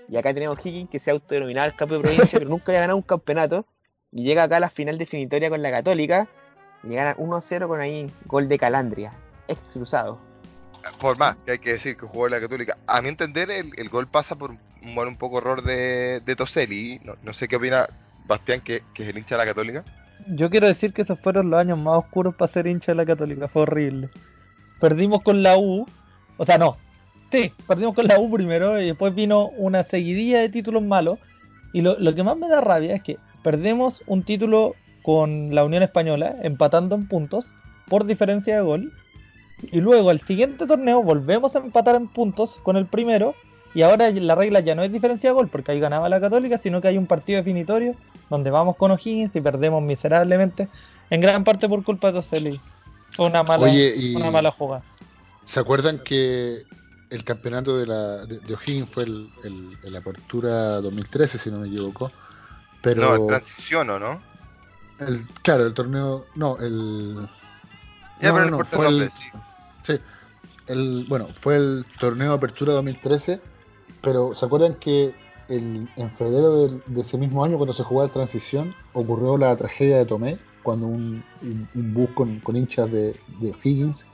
Speaker 3: y acá tenemos O'Higgins que se ha autodenominado el capo de provincia, pero nunca había ganado un campeonato, y llega acá a la final definitoria con la Católica, y gana 1-0 con ahí gol de Calandria, exclusado.
Speaker 4: Por más, que hay que decir que jugó en la Católica. A mi entender, el, el gol pasa por un, bueno, un poco error de, de Toselli. No, no sé qué opina Bastián, que, que es el hincha de la Católica.
Speaker 2: Yo quiero decir que esos fueron los años más oscuros para ser hincha de la Católica, fue horrible. Perdimos con la U, o sea, no. Sí, perdimos con la U primero y después vino una seguidilla de títulos malos. Y lo, lo que más me da rabia es que perdemos un título con la Unión Española, empatando en puntos, por diferencia de gol. Y luego al siguiente torneo volvemos a empatar en puntos con el primero. Y ahora la regla ya no es diferencia de gol, porque ahí ganaba la Católica, sino que hay un partido definitorio donde vamos con O'Higgins y perdemos miserablemente, en gran parte por culpa de Toselli. Fue una mala,
Speaker 1: Oye, y
Speaker 2: una mala jugada.
Speaker 1: ¿se acuerdan que el campeonato de, la, de, de O'Higgins fue el, el, el Apertura 2013, si no me equivoco? Pero
Speaker 4: No, en transición, ¿o no?
Speaker 1: el- claro, el torneo, no, el
Speaker 4: Ya,
Speaker 1: No,
Speaker 4: pero
Speaker 1: no,
Speaker 4: no
Speaker 1: fue
Speaker 4: el
Speaker 1: el-
Speaker 4: sí.
Speaker 1: Sí, el, bueno, fue el torneo Apertura 2013, pero ¿se acuerdan que el- en febrero del- de, ese mismo año, cuando se jugaba el Transición, ocurrió la tragedia de Tomé, cuando un, un- un bus con, con hinchas de, de O'Higgins,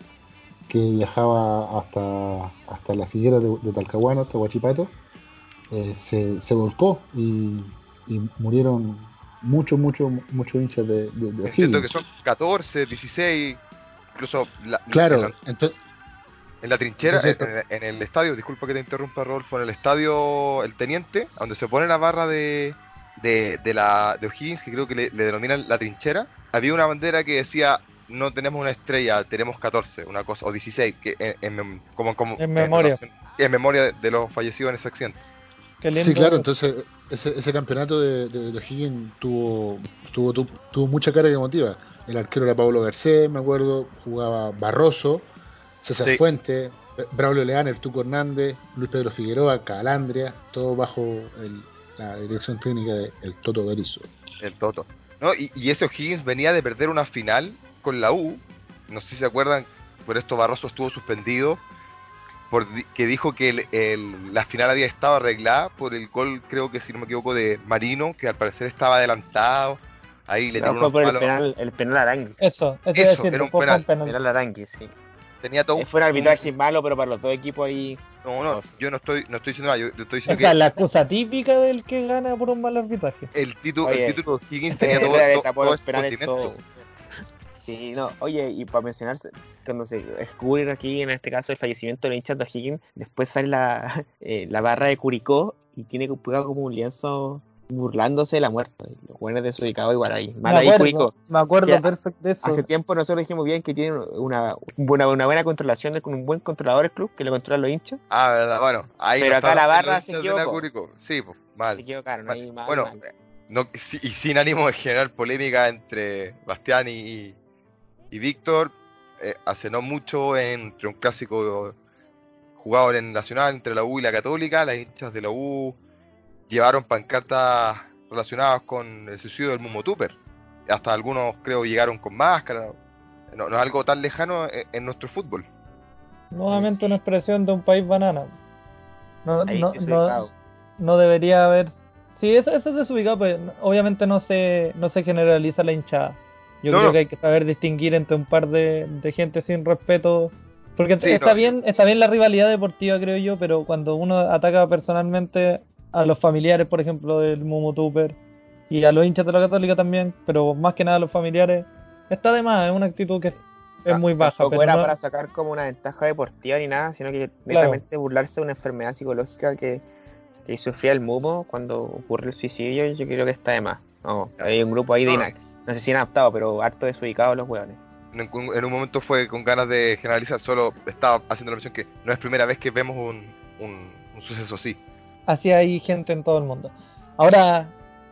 Speaker 1: que viajaba hasta, hasta la siguiera de, de Talcahuano, hasta Huachipato, eh, se, se volcó y, y murieron muchos, muchos, muchos hinchas de, de, de
Speaker 4: Entiendo que son 14, 16, incluso la- en,
Speaker 1: Claro,
Speaker 4: la,
Speaker 1: entonces,
Speaker 4: en la trinchera,
Speaker 1: Entonces,
Speaker 4: en, el- en el estadio, disculpa que te interrumpa Rodolfo, en el estadio El Teniente, donde se pone la barra de, de, de la, de O'Higgins, que creo que le, le denominan la trinchera, había una bandera que decía no tenemos una estrella, tenemos 14, una cosa, o 16, que en, en mem- como, como-
Speaker 2: En memoria.
Speaker 4: relación- en memoria de, de los fallecidos en ese accidente.
Speaker 2: Qué lindo.
Speaker 1: Sí, claro, entonces ese, ese campeonato de, de, de O'Higgins tuvo, tuvo, tu- tuvo mucha carga emotiva. El arquero era Pablo Garcés, me acuerdo, jugaba Barroso, César
Speaker 4: Sí.
Speaker 1: Fuente, Braulio Leán, el Tuco Hernández, Luis Pedro Figueroa, Calandria, todo bajo el- la dirección técnica de el Toto Berizzo.
Speaker 4: El Toto. ¿no? Y, y ese O'Higgins venía de perder una final con la U. No sé si se acuerdan, por esto Barroso estuvo suspendido. Por di- que dijo que el- el- la final había estado arreglada por el gol, creo que si no me equivoco, de Marino, que al parecer estaba adelantado. Ahí le
Speaker 3: No,
Speaker 4: tiró
Speaker 3: fue
Speaker 4: unos
Speaker 3: por el penal, el penal Arangui.
Speaker 2: Eso, eso, decir,
Speaker 4: era un penal.
Speaker 2: penal.
Speaker 3: Penal Arangui, sí.
Speaker 4: Tenía todo un-
Speaker 3: Fue un arbitraje malo, pero para los dos equipos ahí.
Speaker 4: No, no, yo no estoy, no estoy diciendo nada, yo, estoy diciendo
Speaker 2: Esa es
Speaker 4: que
Speaker 2: la excusa típica del que gana por un mal arbitraje.
Speaker 4: el título,
Speaker 3: Oye,
Speaker 4: el título de O'Higgins
Speaker 3: Este
Speaker 4: tenía todo, todo- ese
Speaker 3: todo. Sí, no, oye, y para mencionarse, cuando se descubre aquí, en este caso, el fallecimiento de los hinchas de O'Higgins, después sale la, eh, la barra de Curicó y tiene pegado como un lienzo burlándose de la muerte. Los buenos desubicados igual ahí. Mal
Speaker 2: Me
Speaker 3: ahí
Speaker 2: acuerdo,
Speaker 3: Curicó.
Speaker 2: me acuerdo
Speaker 3: Que
Speaker 2: perfecto de eso.
Speaker 3: Hace tiempo nosotros dijimos bien que tiene una buena, una buena controlación con un buen controlador el club que le controla a los hinchas.
Speaker 4: Ah, verdad, bueno, ahí
Speaker 3: Pero
Speaker 4: no
Speaker 3: acá la barra se equivocó.
Speaker 4: Curicó. Sí, pues, mal.
Speaker 3: Se equivocaron ahí mal,
Speaker 4: bueno,
Speaker 3: mal.
Speaker 4: eh, no, y sin ánimo de generar polémica entre Bastián y, y Víctor, eh, hace no mucho entre un clásico jugado en Nacional entre la U y la Católica, las hinchas de la U llevaron pancartas relacionadas con el suicidio del Mumo Tupper. Hasta algunos creo llegaron con máscara. No, no es algo tan lejano en, en nuestro fútbol.
Speaker 2: Nuevamente
Speaker 3: Sí.
Speaker 2: una expresión de un país banana. No,
Speaker 3: Ahí
Speaker 2: no,
Speaker 3: desubicado.
Speaker 2: no, no debería haber. Sí, eso, eso es desubicado, pues obviamente no se, no se generaliza la hinchada. Yo
Speaker 4: No,
Speaker 2: creo
Speaker 4: no.
Speaker 2: que hay que saber distinguir entre un par de, de gente sin respeto. Porque
Speaker 4: Sí,
Speaker 2: está
Speaker 4: no,
Speaker 2: bien, está bien la rivalidad deportiva, creo yo, pero cuando uno ataca personalmente a los familiares, por ejemplo, del Mumu Tupper, y a los hinchas de la Católica también, pero más que nada a los familiares, está de más, es una actitud que es muy baja.
Speaker 3: Tampoco
Speaker 2: Pero
Speaker 3: era
Speaker 2: no-
Speaker 3: para sacar como una ventaja deportiva ni nada, sino que netamente burlarse de una enfermedad psicológica que, que sufría el Mumo cuando ocurrió el suicidio, yo creo que está de más. No, hay un grupo ahí de
Speaker 4: No.
Speaker 3: No sé si inadaptado, pero harto desubicados los hueones.
Speaker 4: En, un- en un momento fue con ganas de generalizar, solo estaba haciendo la mención que no es primera vez que vemos un, un- un suceso así.
Speaker 2: Así hay gente en todo el mundo. Ahora,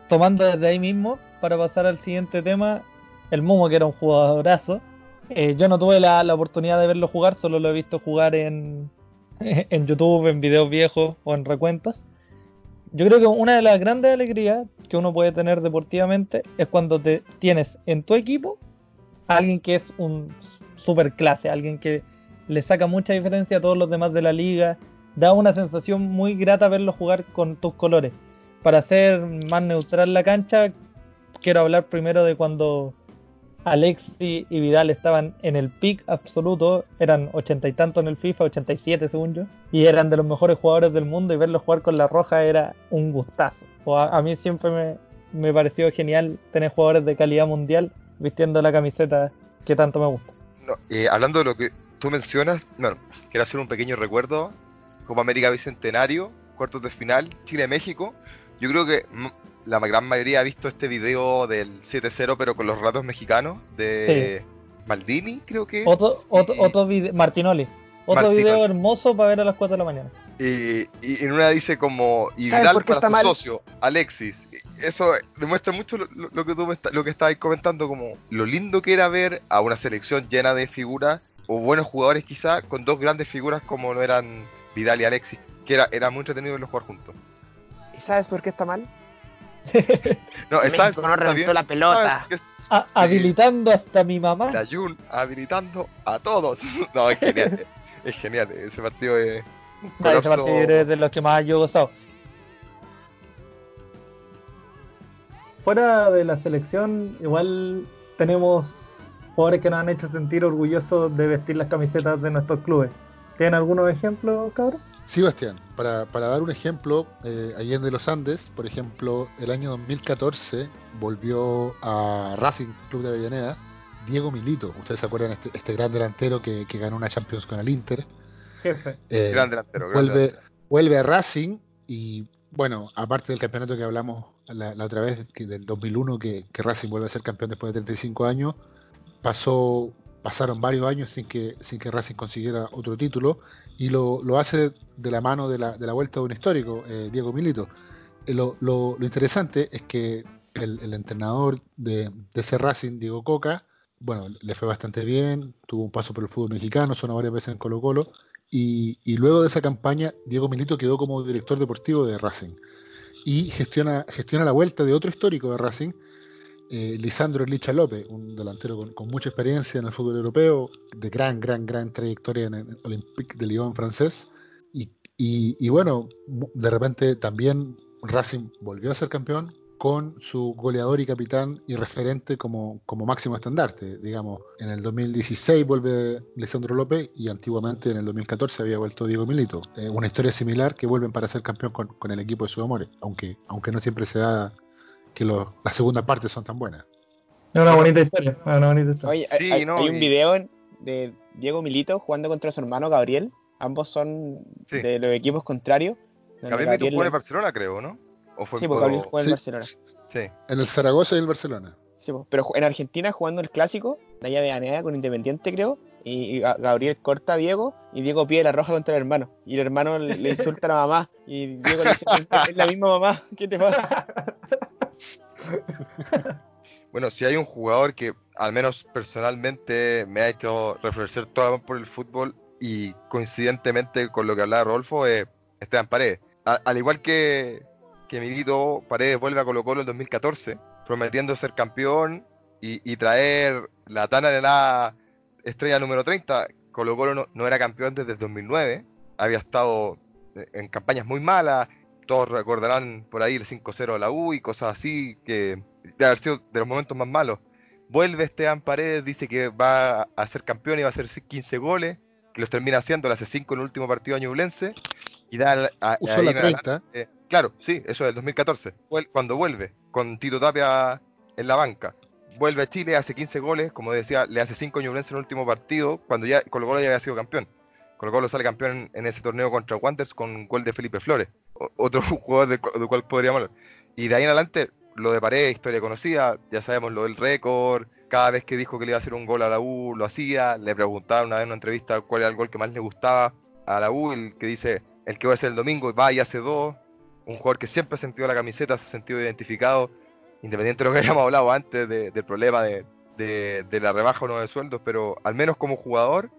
Speaker 2: tomando desde ahí mismo, para pasar al siguiente tema, el Momo, que era un jugadorazo. eh, yo no tuve la, la oportunidad de verlo jugar, solo lo he visto jugar en, en YouTube, en videos viejos o en recuentos. Yo creo que una de las grandes alegrías que uno puede tener deportivamente es cuando te tienes en tu equipo a alguien que es un super clase, alguien que le saca mucha diferencia a todos los demás de la liga, da una sensación muy grata verlo jugar con tus colores. Para hacer más neutral la cancha, quiero hablar primero de cuando Alexi y Vidal estaban en el pick absoluto, eran ochenta y tanto en el FIFA, 87 según yo, y eran de los mejores jugadores del mundo y verlos jugar con la roja era un gustazo. O a, mí siempre me, me pareció genial tener jugadores de calidad mundial vistiendo la camiseta que tanto me gusta.
Speaker 4: No, eh, hablando de lo que tú mencionas, bueno, quiero hacer un pequeño recuerdo. Copa América Bicentenario, cuartos de final, Chile-México. Yo creo que la gran mayoría ha visto este video del 7-0, pero con los ratos mexicanos, de Maldini, creo que. es,
Speaker 2: Otro, otro,
Speaker 4: y-
Speaker 2: otro video, Martinoli, otro
Speaker 4: Martinoli.
Speaker 2: video hermoso para ver a las 4 de la mañana.
Speaker 4: Y, y en una dice como, y
Speaker 3: ¿Sabes
Speaker 4: Vidal para
Speaker 3: está
Speaker 4: su
Speaker 3: mal?
Speaker 4: socio, Alexis. Eso demuestra mucho lo, lo- lo que tú me está- lo que estabas comentando, como lo lindo que era ver a una selección llena de figuras, o buenos jugadores quizá, con dos grandes figuras como lo eran Vidal y Alexis, que era, era muy entretenido verlos jugar juntos.
Speaker 3: ¿Y sabes por qué está mal?
Speaker 4: No,
Speaker 3: no
Speaker 4: Está bien.
Speaker 3: la pelota.
Speaker 2: Habilitando hasta mi mamá.
Speaker 4: La Jun habilitando a todos. No, es genial. es genial. Ese partido es
Speaker 2: No, ese partido es de los que más yo he gozado. Fuera de la selección, igual tenemos jugadores que nos han hecho sentir orgullosos de vestir las camisetas de nuestros clubes. ¿Tienen algunos ejemplos, cabrón?
Speaker 1: Sí, Bastián, para, para dar un ejemplo, eh, Allende los Andes, por ejemplo, el año 2014 volvió a Racing Club de Avellaneda Diego Milito. Ustedes se acuerdan este, este gran delantero que, que ganó una Champions con el Inter.
Speaker 2: Jefe.
Speaker 1: Eh,
Speaker 4: Gran delantero. gran
Speaker 1: vuelve,
Speaker 4: delantero.
Speaker 1: vuelve a Racing y bueno, aparte del campeonato que hablamos la, la otra vez, que del 2001, que, que Racing vuelve a ser campeón después de 35 años, pasó, pasaron varios años sin que, sin que Racing consiguiera otro título y lo, lo hace de la mano de la, de la vuelta de un histórico, eh, Diego Milito. Eh, lo, lo- lo interesante es que el, el entrenador de, de ese Racing, Diego Coca, bueno, le fue bastante bien, tuvo un paso por el fútbol mexicano, sonó varias veces en Colo Colo, y, y luego de esa campaña, Diego Milito quedó como director deportivo de Racing y gestiona, gestiona la vuelta de otro histórico de Racing, eh, Lisandro Licha López, un delantero con, mucha experiencia en el fútbol europeo, de gran, gran, gran trayectoria en el Olympique de Lyon francés. Y, bueno, de repente también Racing volvió a ser campeón con su goleador y capitán y referente como, como máximo estandarte. Digamos, en el 2016 vuelve Lisandro López y antiguamente en el 2014 había vuelto Diego Milito. Eh, una historia similar que vuelven para ser campeón con, con el equipo de sus amores, aunque, aunque no siempre se da que los- las segundas partes son tan buenas.
Speaker 2: Es una bonita historia. es una bonita historia.
Speaker 3: Oye, hay-
Speaker 4: Sí,
Speaker 3: hay,
Speaker 4: no,
Speaker 3: hay un video de Diego Milito jugando contra su hermano Gabriel. Ambos son
Speaker 4: Sí.
Speaker 3: de los equipos contrarios.
Speaker 4: Gabriel Milito jugó en el Barcelona, creo, ¿no? ¿O fue
Speaker 3: Sí, porque Gabriel jugó en
Speaker 1: Sí.
Speaker 3: Barcelona.
Speaker 4: Sí.
Speaker 1: En el Zaragoza y el Barcelona.
Speaker 3: Sí, po, pero en Argentina jugando el clásico, de allá de Avenida con Independiente, creo. Y, y Ga- Gabriel corta a Diego y Diego pide la roja contra el hermano. Y el hermano le, le insulta a la mamá. Y Diego le dice: Es la misma mamá, ¿qué te pasa?
Speaker 4: Bueno, si hay un jugador que al menos personalmente me ha hecho reflexionar todo por el fútbol y coincidentemente con lo que hablaba Rodolfo es Esteban Paredes. Al igual que, que Milito, Paredes vuelve a Colo Colo en 2014 prometiendo ser campeón y, traer la tan anhelada estrella número 30. Colo Colo no, era campeón desde el 2009, había estado en campañas muy malas, todos recordarán por ahí el 5-0 a la U y cosas así, que de haber sido de los momentos más malos. Vuelve Esteban Paredes, dice que va a ser campeón y va a hacer 15 goles, que los termina haciendo, le hace 5 en el último partido a Ñublense, y da a-
Speaker 1: Usó la
Speaker 4: en adelante-
Speaker 1: 30.
Speaker 4: eh, claro, sí, eso es el 2014, vuel- cuando vuelve, con Tito Tapia en la banca. vuelve a Chile, hace 15 goles, como decía, le hace 5 a Ñublense en el último partido, cuando ya Colo Colo ya había sido campeón. Colo Colo sale campeón en ese torneo contra Wanderers con gol de Felipe Flores, otro jugador del, cual podríamos hablar. Y de ahí en adelante, lo de Paredes, historia conocida, ya sabemos lo del récord, cada vez que dijo que le iba a hacer un gol a la U, lo hacía, le preguntaba una vez en una entrevista cuál era el gol que más le gustaba a la U, el que dice, el que va a ser el domingo, va y hace dos, un jugador que siempre ha sentido la camiseta, se ha sentido identificado, independiente de lo que hayamos hablado antes del problema de, la rebaja o no de sueldos, pero al menos como jugador,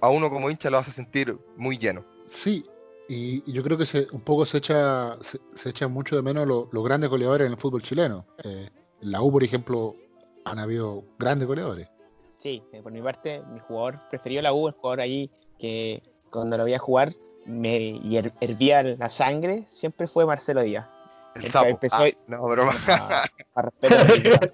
Speaker 4: a uno como hincha lo hace sentir muy lleno.
Speaker 1: Sí, y, yo creo que se, un poco se echa, se, echa mucho de menos los grandes goleadores en el fútbol chileno. Eh, en la U, por ejemplo, han habido grandes goleadores.
Speaker 3: Sí, eh, por mi parte, mi jugador preferido la U, el jugador ahí que cuando lo veía jugar me hervía la sangre, siempre fue Marcelo Díaz.
Speaker 4: El sapo. Ah, no, broma.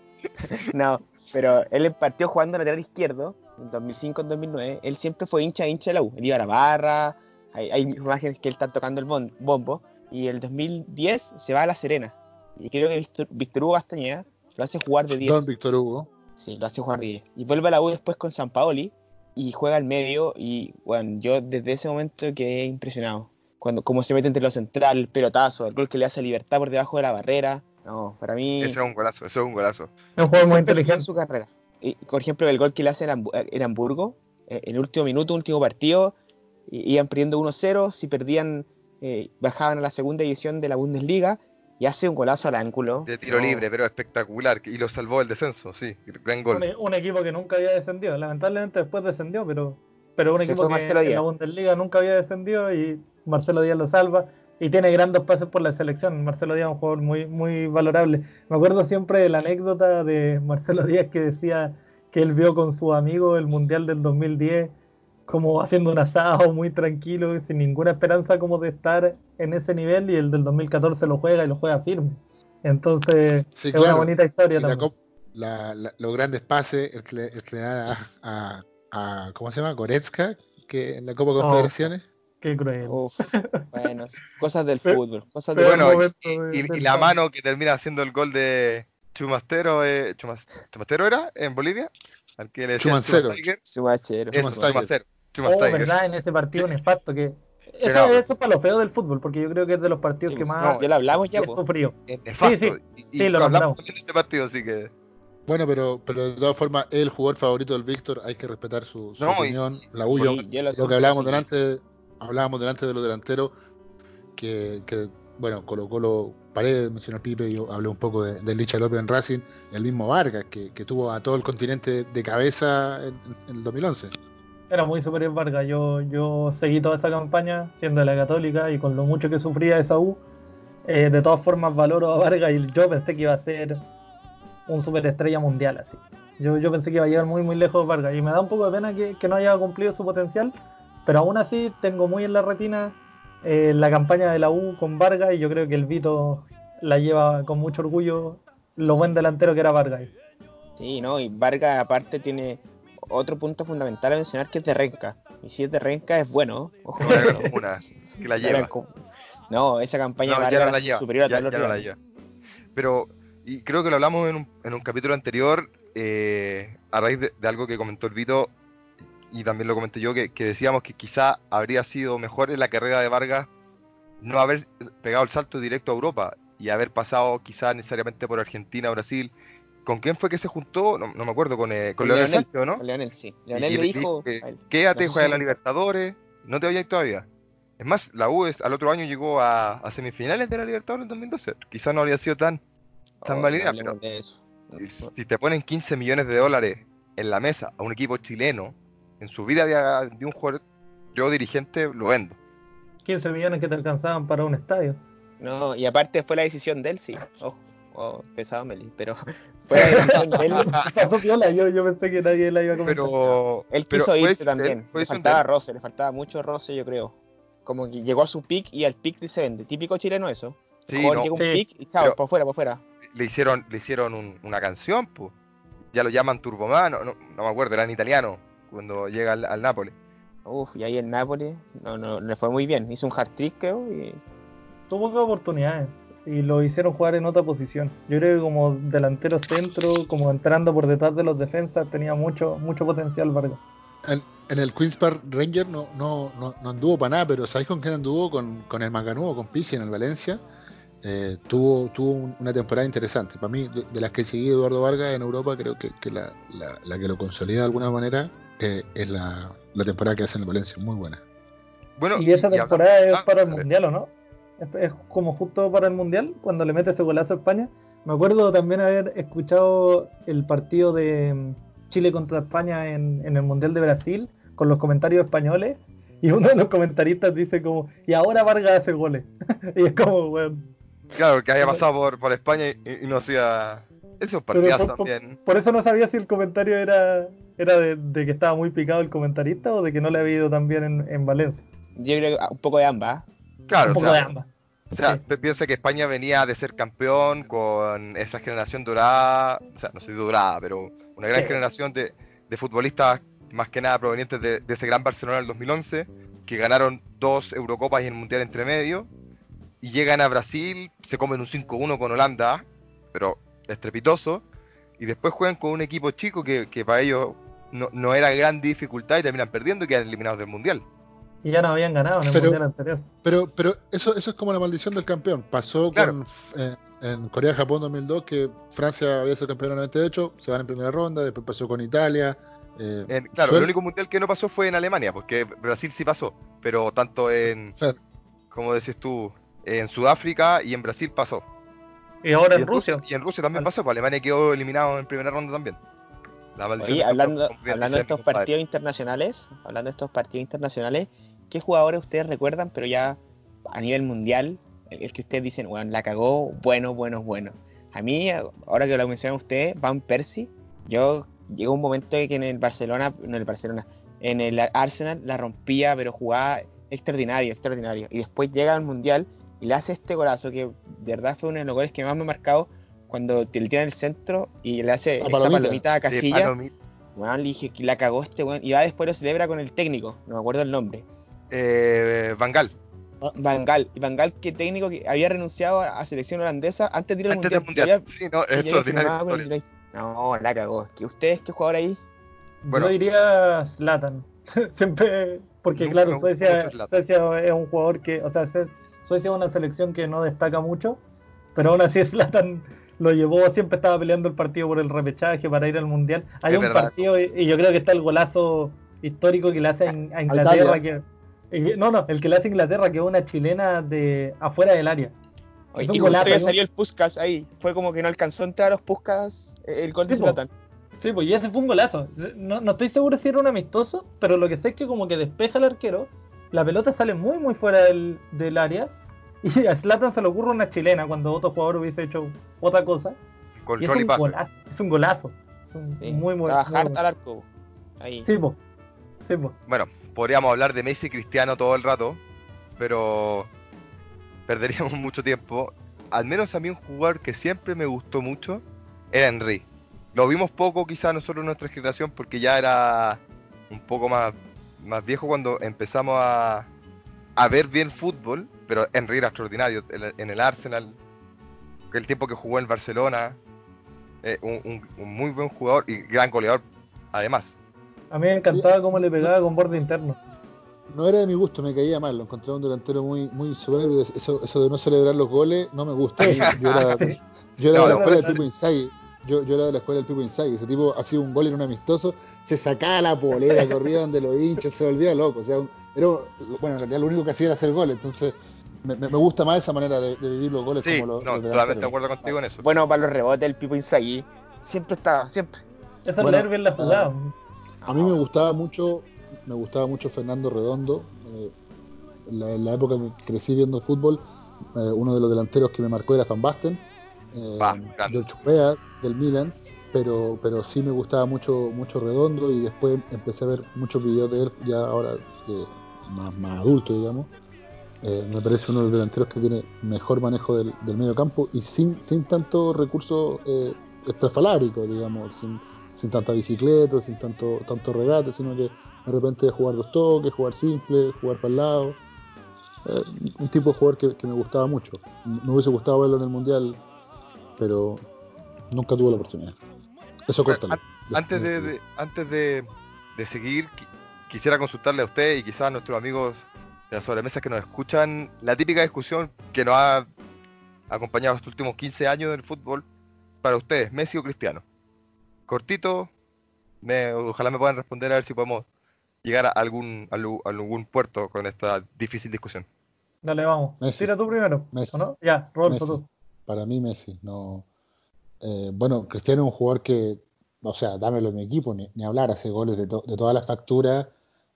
Speaker 3: No, pero él partió jugando lateral izquierdo en 2005 en 2009. Él siempre fue hincha hincha de la U. Él iba a la barra. Hay, imágenes que él está tocando el bombo. Y el 2010 se va a La Serena. Y creo que Víctor, Hugo Castañeda lo hace jugar de 10.
Speaker 1: Don Víctor Hugo.
Speaker 3: Sí, lo hace jugar de 10. Y vuelve a la U después con San Paoli y juega al medio. Y bueno, yo desde ese momento quedé impresionado cuando cómo se mete entre los central, el pelotazo, el gol que le hace a Libertad por debajo de la barrera. No, para mí.
Speaker 4: Ese es un golazo, eso es un golazo.
Speaker 2: Es un juego muy inteligente en
Speaker 3: su carrera. Y, por ejemplo, el gol que le hace en Hamburgo, eh, en el último minuto, último partido, iban perdiendo 1-0, si perdían, eh, bajaban a la segunda división de la Bundesliga y hace un golazo al ángulo.
Speaker 4: De tiro libre, pero espectacular, y lo salvó el descenso, sí, gran gol.
Speaker 2: Un, equipo que nunca había descendido, lamentablemente después descendió, pero, pero un equipo que en la Bundesliga nunca había descendido y Marcelo Díaz lo salva y tiene grandes pases por la selección. Marcelo Díaz es un jugador muy, muy valorable. Me acuerdo siempre de la anécdota de Marcelo Díaz que decía que él vio con su amigo el Mundial del 2010 como haciendo un asado muy tranquilo y sin ninguna esperanza como de estar en ese nivel y el del 2014 lo juega y lo juega firme. Entonces es una bonita historia también.
Speaker 1: los grandes pases, el que, le, da a, ¿cómo se llama? Goretzka, que en la Copa Confederaciones.
Speaker 2: Qué cruel.
Speaker 3: bueno, cosas del fútbol. Cosas
Speaker 4: bueno, y, la mano que termina haciendo el gol de Chumastero, eh, ¿Chumastero era en Bolivia?
Speaker 1: Al que le Chumacero.
Speaker 3: Chumacero.
Speaker 2: Chumacero. Oh, verdad, en ese partido nefasto que... Eso, eso, es para lo feo del fútbol, porque yo creo que es de los partidos que más
Speaker 3: no, ya lo hablamos ya,
Speaker 2: sufrido.
Speaker 4: Es nefasto. Sí, sí, y, lo hablamos en este partido, así que...
Speaker 1: Bueno, pero, pero de todas formas, el jugador favorito del Víctor, hay que respetar su, opinión. la Ullo, lo, que hablábamos delante hablábamos delante de los delanteros, que, bueno, Colo Colo Paredes, mencionó Pipe, yo hablé un poco de, de Licha López en Racing, el mismo Vargas, que, tuvo a todo el continente de cabeza en, el 2011.
Speaker 2: Era muy superior Vargas, yo, yo seguí toda esa campaña siendo de la católica y con lo mucho que sufría esa U, eh, de todas formas valoro a Vargas y yo pensé que iba a ser un superestrella mundial así. Yo, yo pensé que iba a llegar muy muy lejos Vargas y me da un poco de pena que, que no haya cumplido su potencial, pero aún así tengo muy en la retina eh, la campaña de la U con Vargas y yo creo que el Vito la lleva con mucho orgullo lo buen delantero que era Vargas.
Speaker 3: Sí, no, y Vargas aparte tiene otro punto fundamental a mencionar que es de Renca. Y si es de Renca es bueno.
Speaker 4: Ojo, una, que la lleva.
Speaker 3: No, esa campaña Vargas
Speaker 4: es superior a todos los Pero, y creo que lo hablamos en un, en un capítulo anterior, eh, a raíz de, de, algo que comentó el Vito, y también lo comenté yo, que, decíamos que quizá habría sido mejor en la carrera de Vargas no haber pegado el salto directo a Europa y haber pasado quizá necesariamente por Argentina, Brasil. ¿Con quién fue que se juntó? No, me acuerdo, con, eh, con Leonel, Sánchez, ¿no?
Speaker 3: Con Leonel, sí. Leonel le dijo...
Speaker 4: quédate, juega la Libertadores, no te vayas todavía. Es más, la U al otro año llegó a, semifinales de la Libertadores en 2012. Quizá no habría sido tan, tan oh, válida, pero si te ponen 15 millones de dólares en la mesa a un equipo chileno en su vida había de un jugador, yo dirigente lo vendo.
Speaker 2: 15 millones que te alcanzaban para un estadio.
Speaker 3: No, y aparte fue la decisión de él, sí. Ojo, oh, pesado Meli, pero fue de
Speaker 2: él. yo, yo pensé que nadie la iba a comentar.
Speaker 3: Pero él quiso irse también. le faltaba roce, le faltaba mucho roce, yo creo. Como que llegó a su pick y al pick se vende. Típico chileno eso.
Speaker 4: Sí, no,
Speaker 3: llega un pick y chao, por fuera, por fuera.
Speaker 4: Le hicieron, le hicieron una canción, pues. Ya lo llaman Turboman, no, no, no me acuerdo, era en italiano cuando llega al, al Nápoles.
Speaker 3: Uf, y ahí el Nápoles no, no, le fue muy bien. Hizo un hard trick, creo, y...
Speaker 2: Tuvo oportunidades. Y lo hicieron jugar en otra posición. Yo creo que como delantero centro, como entrando por detrás de los defensas, tenía mucho, mucho potencial Vargas.
Speaker 1: En, en el Queens Park Ranger no, no, no, no anduvo para nada, pero ¿sabéis con quién anduvo? Con, con el Macanudo, con Pizzi en el Valencia. Eh, tuvo, tuvo un- una temporada interesante. Para mí, de, de las que seguí Eduardo Vargas en Europa, creo que, que la, la- la que lo consolida de alguna manera eh, es la, la temporada que hace en el Valencia. Muy buena.
Speaker 4: Bueno,
Speaker 2: Y esa
Speaker 4: y
Speaker 2: temporada es para el
Speaker 4: ah,
Speaker 2: Mundial, ¿o no? Es, es como justo para el Mundial, cuando le mete ese golazo a España. Me acuerdo también haber escuchado el partido de mm, Chile contra España en, en el Mundial de Brasil, con los comentarios españoles, y uno de los comentaristas dice como, y ahora Vargas hace goles. y es como, bueno,
Speaker 4: Claro, que haya pasado por, por España y, y no hacía esos
Speaker 2: Pero
Speaker 4: partidazos
Speaker 2: por- por-
Speaker 4: también.
Speaker 2: por eso no sabía si el comentario era, era de, de que estaba muy picado el comentarista o de que no le había ido tan bien en, en Valencia.
Speaker 3: Yo creo que un poco de ambas.
Speaker 4: Claro,
Speaker 2: Un
Speaker 4: o
Speaker 2: de
Speaker 4: sea,
Speaker 2: ambas.
Speaker 4: o sea,
Speaker 2: Sí.
Speaker 4: pi- piensa que España venía de ser campeón con esa generación dorada, o sea, no sé si dorada, pero una gran
Speaker 2: Sí.
Speaker 4: generación de, de futbolistas, más que nada provenientes de, de ese gran Barcelona del 2011, que ganaron dos Eurocopas y el Mundial entre medio, y llegan a Brasil, se comen un 5-1 con Holanda, pero estrepitoso, y después juegan con un equipo chico que, que para ellos no, no era gran dificultad y terminan perdiendo y quedan eliminados del Mundial.
Speaker 2: Y ya no habían ganado en el
Speaker 1: Pero-
Speaker 2: Mundial anterior.
Speaker 1: Pero, pero eso, eso es como la maldición del campeón. Pasó
Speaker 4: Claro.
Speaker 1: con, eh, en Corea-Japón 2002, que Francia había sido campeón en el 98, se van en primera ronda, después pasó con Italia. eh,
Speaker 4: En- claro,
Speaker 1: suel-
Speaker 4: el único mundial que no pasó fue en Alemania, porque Brasil sí pasó, pero tanto en,
Speaker 1: Claro.
Speaker 4: como decís tú, en Sudáfrica y en Brasil pasó.
Speaker 2: Y ahora
Speaker 4: y
Speaker 2: en Rusia.
Speaker 4: Y en Rusia también
Speaker 2: Al-
Speaker 4: pasó, pues Alemania quedó eliminado en primera ronda también. La maldición
Speaker 3: Oye,
Speaker 4: del
Speaker 3: hablando, hablando de estos partidos internacionales, hablando de estos partidos internacionales, ¿qué jugadores ustedes recuerdan, pero ya a nivel mundial, el, el que ustedes dicen, bueno, la cagó, bueno, bueno, bueno? A mí, ahora que lo mencionan ustedes, Van Persie, yo llegó un momento que en el Barcelona, no en el Barcelona, en el Arsenal la rompía, pero jugaba extraordinario, extraordinario. Y después llega al mundial y le hace este golazo que de verdad fue uno de los goles que más me ha marcado cuando te le tira en el centro y le hace
Speaker 1: La
Speaker 3: esta
Speaker 1: palomita.
Speaker 3: palomita a
Speaker 4: De
Speaker 3: Casilla.
Speaker 4: Palomita,
Speaker 3: Weón, le dije que la cagó este weón. Y va después lo celebra con el técnico, no me acuerdo el nombre.
Speaker 4: Eh, Van Gaal,
Speaker 3: Van Gaal. Y Van Gaal, que técnico que había renunciado a selección holandesa antes de ir al
Speaker 4: antes del
Speaker 3: mundial.
Speaker 4: mundial.
Speaker 3: que
Speaker 4: Sí, no, es.
Speaker 3: United. No, la cagó. ¿Que ¿Ustedes qué jugador ahí?
Speaker 4: Bueno.
Speaker 2: Yo diría Zlatan. Siempre, porque claro, Suecia, es un jugador que, o sea, Suecia es una selección que no destaca mucho, pero aún así Zlatan lo llevó, siempre estaba peleando el partido por el repechaje para ir al mundial. Hay
Speaker 4: Es
Speaker 2: un
Speaker 4: verdad.
Speaker 2: partido y, y yo creo que está el golazo histórico que le hace a, a Inglaterra, que, no, no, el que le hace Inglaterra que es una chilena de afuera del área.
Speaker 3: Oye, y justo
Speaker 2: ¿no?
Speaker 3: salió el Puskas ahí. Fue como que no alcanzó a entrar a los Puskas el gol de. Zlatan.
Speaker 2: Sí, pues y ese fue un golazo. No, no estoy seguro si era un amistoso, pero lo que sé es que como que despeja el arquero, la pelota sale muy muy fuera del, del área y a Zlatan se le ocurre una chilena cuando otro jugador hubiese hecho otra cosa.
Speaker 4: Con
Speaker 2: Y es un,
Speaker 4: Paso.
Speaker 2: golazo, es un golazo. Es un
Speaker 3: Sí,
Speaker 2: muy muy, muy
Speaker 3: al arco. Ahí.
Speaker 2: Sí, pues.
Speaker 4: Bueno, podríamos hablar de Messi y Cristiano todo el rato, pero perderíamos mucho tiempo. Al menos a mí un jugador que siempre me gustó mucho era Henry. Lo vimos poco quizá nosotros en nuestra generación porque ya era un poco más, más viejo cuando empezamos a, a ver bien fútbol, pero Henry era extraordinario en el- en el Arsenal, el tiempo que jugó en Barcelona, eh, un muy buen jugador y gran goleador además.
Speaker 2: A mí me encantaba cómo le pegaba con borde interno.
Speaker 1: No era de mi gusto, me caía mal, lo encontraba un delantero muy, muy soberbio. Eso, eso de no celebrar los goles no me gusta. Yo era, yo era
Speaker 4: No,
Speaker 1: de la
Speaker 4: no,
Speaker 1: escuela del. Pipo Inzaghi. Yo, yo era de la escuela del Pipo Inzaghi. Ese tipo hacía un gol en un amistoso, se sacaba la polera, corría donde los hinchas, se volvía loco. O sea, un- era, bueno, en realidad lo único que hacía era hacer goles. Entonces, me, me- gusta más esa manera de, de vivir los goles
Speaker 4: Sí,
Speaker 1: como los,
Speaker 4: no,
Speaker 1: los
Speaker 4: totalmente de acuerdo contigo en eso.
Speaker 3: Bueno, para los rebotes, el Pipo Inzaghi siempre estaba, siempre.
Speaker 2: Eso es
Speaker 1: Bueno,
Speaker 2: leer bien la jugada.
Speaker 1: A mí me gustaba mucho, me gustaba mucho Fernando Redondo. eh, en, la, en la época que crecí viendo fútbol, eh, uno de los delanteros que me marcó era Van Basten, eh, Weah, del Milan, pero, pero sí me gustaba mucho, mucho Redondo y después empecé a ver muchos videos de él, ya ahora eh, más, más adulto, digamos. Eh, me parece uno de los delanteros que tiene mejor manejo del, del medio campo y sin, sin tanto recurso eh, estrafalario, digamos, sin, sin tanta bicicleta, sin tanto, tanto regate, sino que de repente jugar dos toques, jugar simple, jugar para el lado. eh, un tipo de jugador que, que, me gustaba mucho. Me hubiese gustado verlo en el Mundial, pero nunca tuve la oportunidad. Eso corta.
Speaker 4: Antes de, de, antes de, de seguir, quisiera consultarle a usted y quizás a nuestros amigos de la sobremesa que nos escuchan la típica discusión que nos ha acompañado estos últimos 15 años del fútbol para ustedes, Messi o Cristiano. Cortito, me, ojalá me puedan responder a ver si podemos llegar a algún, a algún puerto con esta difícil discusión.
Speaker 2: Dale, vamos. Messi. Tira tú primero.
Speaker 1: Messi.
Speaker 2: no? Ya, Rodolfo tú.
Speaker 1: Para mí, Messi. No, eh, bueno, Cristiano es un jugador que, o sea, dámelo en mi equipo, ni, ni hablar, hace goles de, to, de todas las facturas,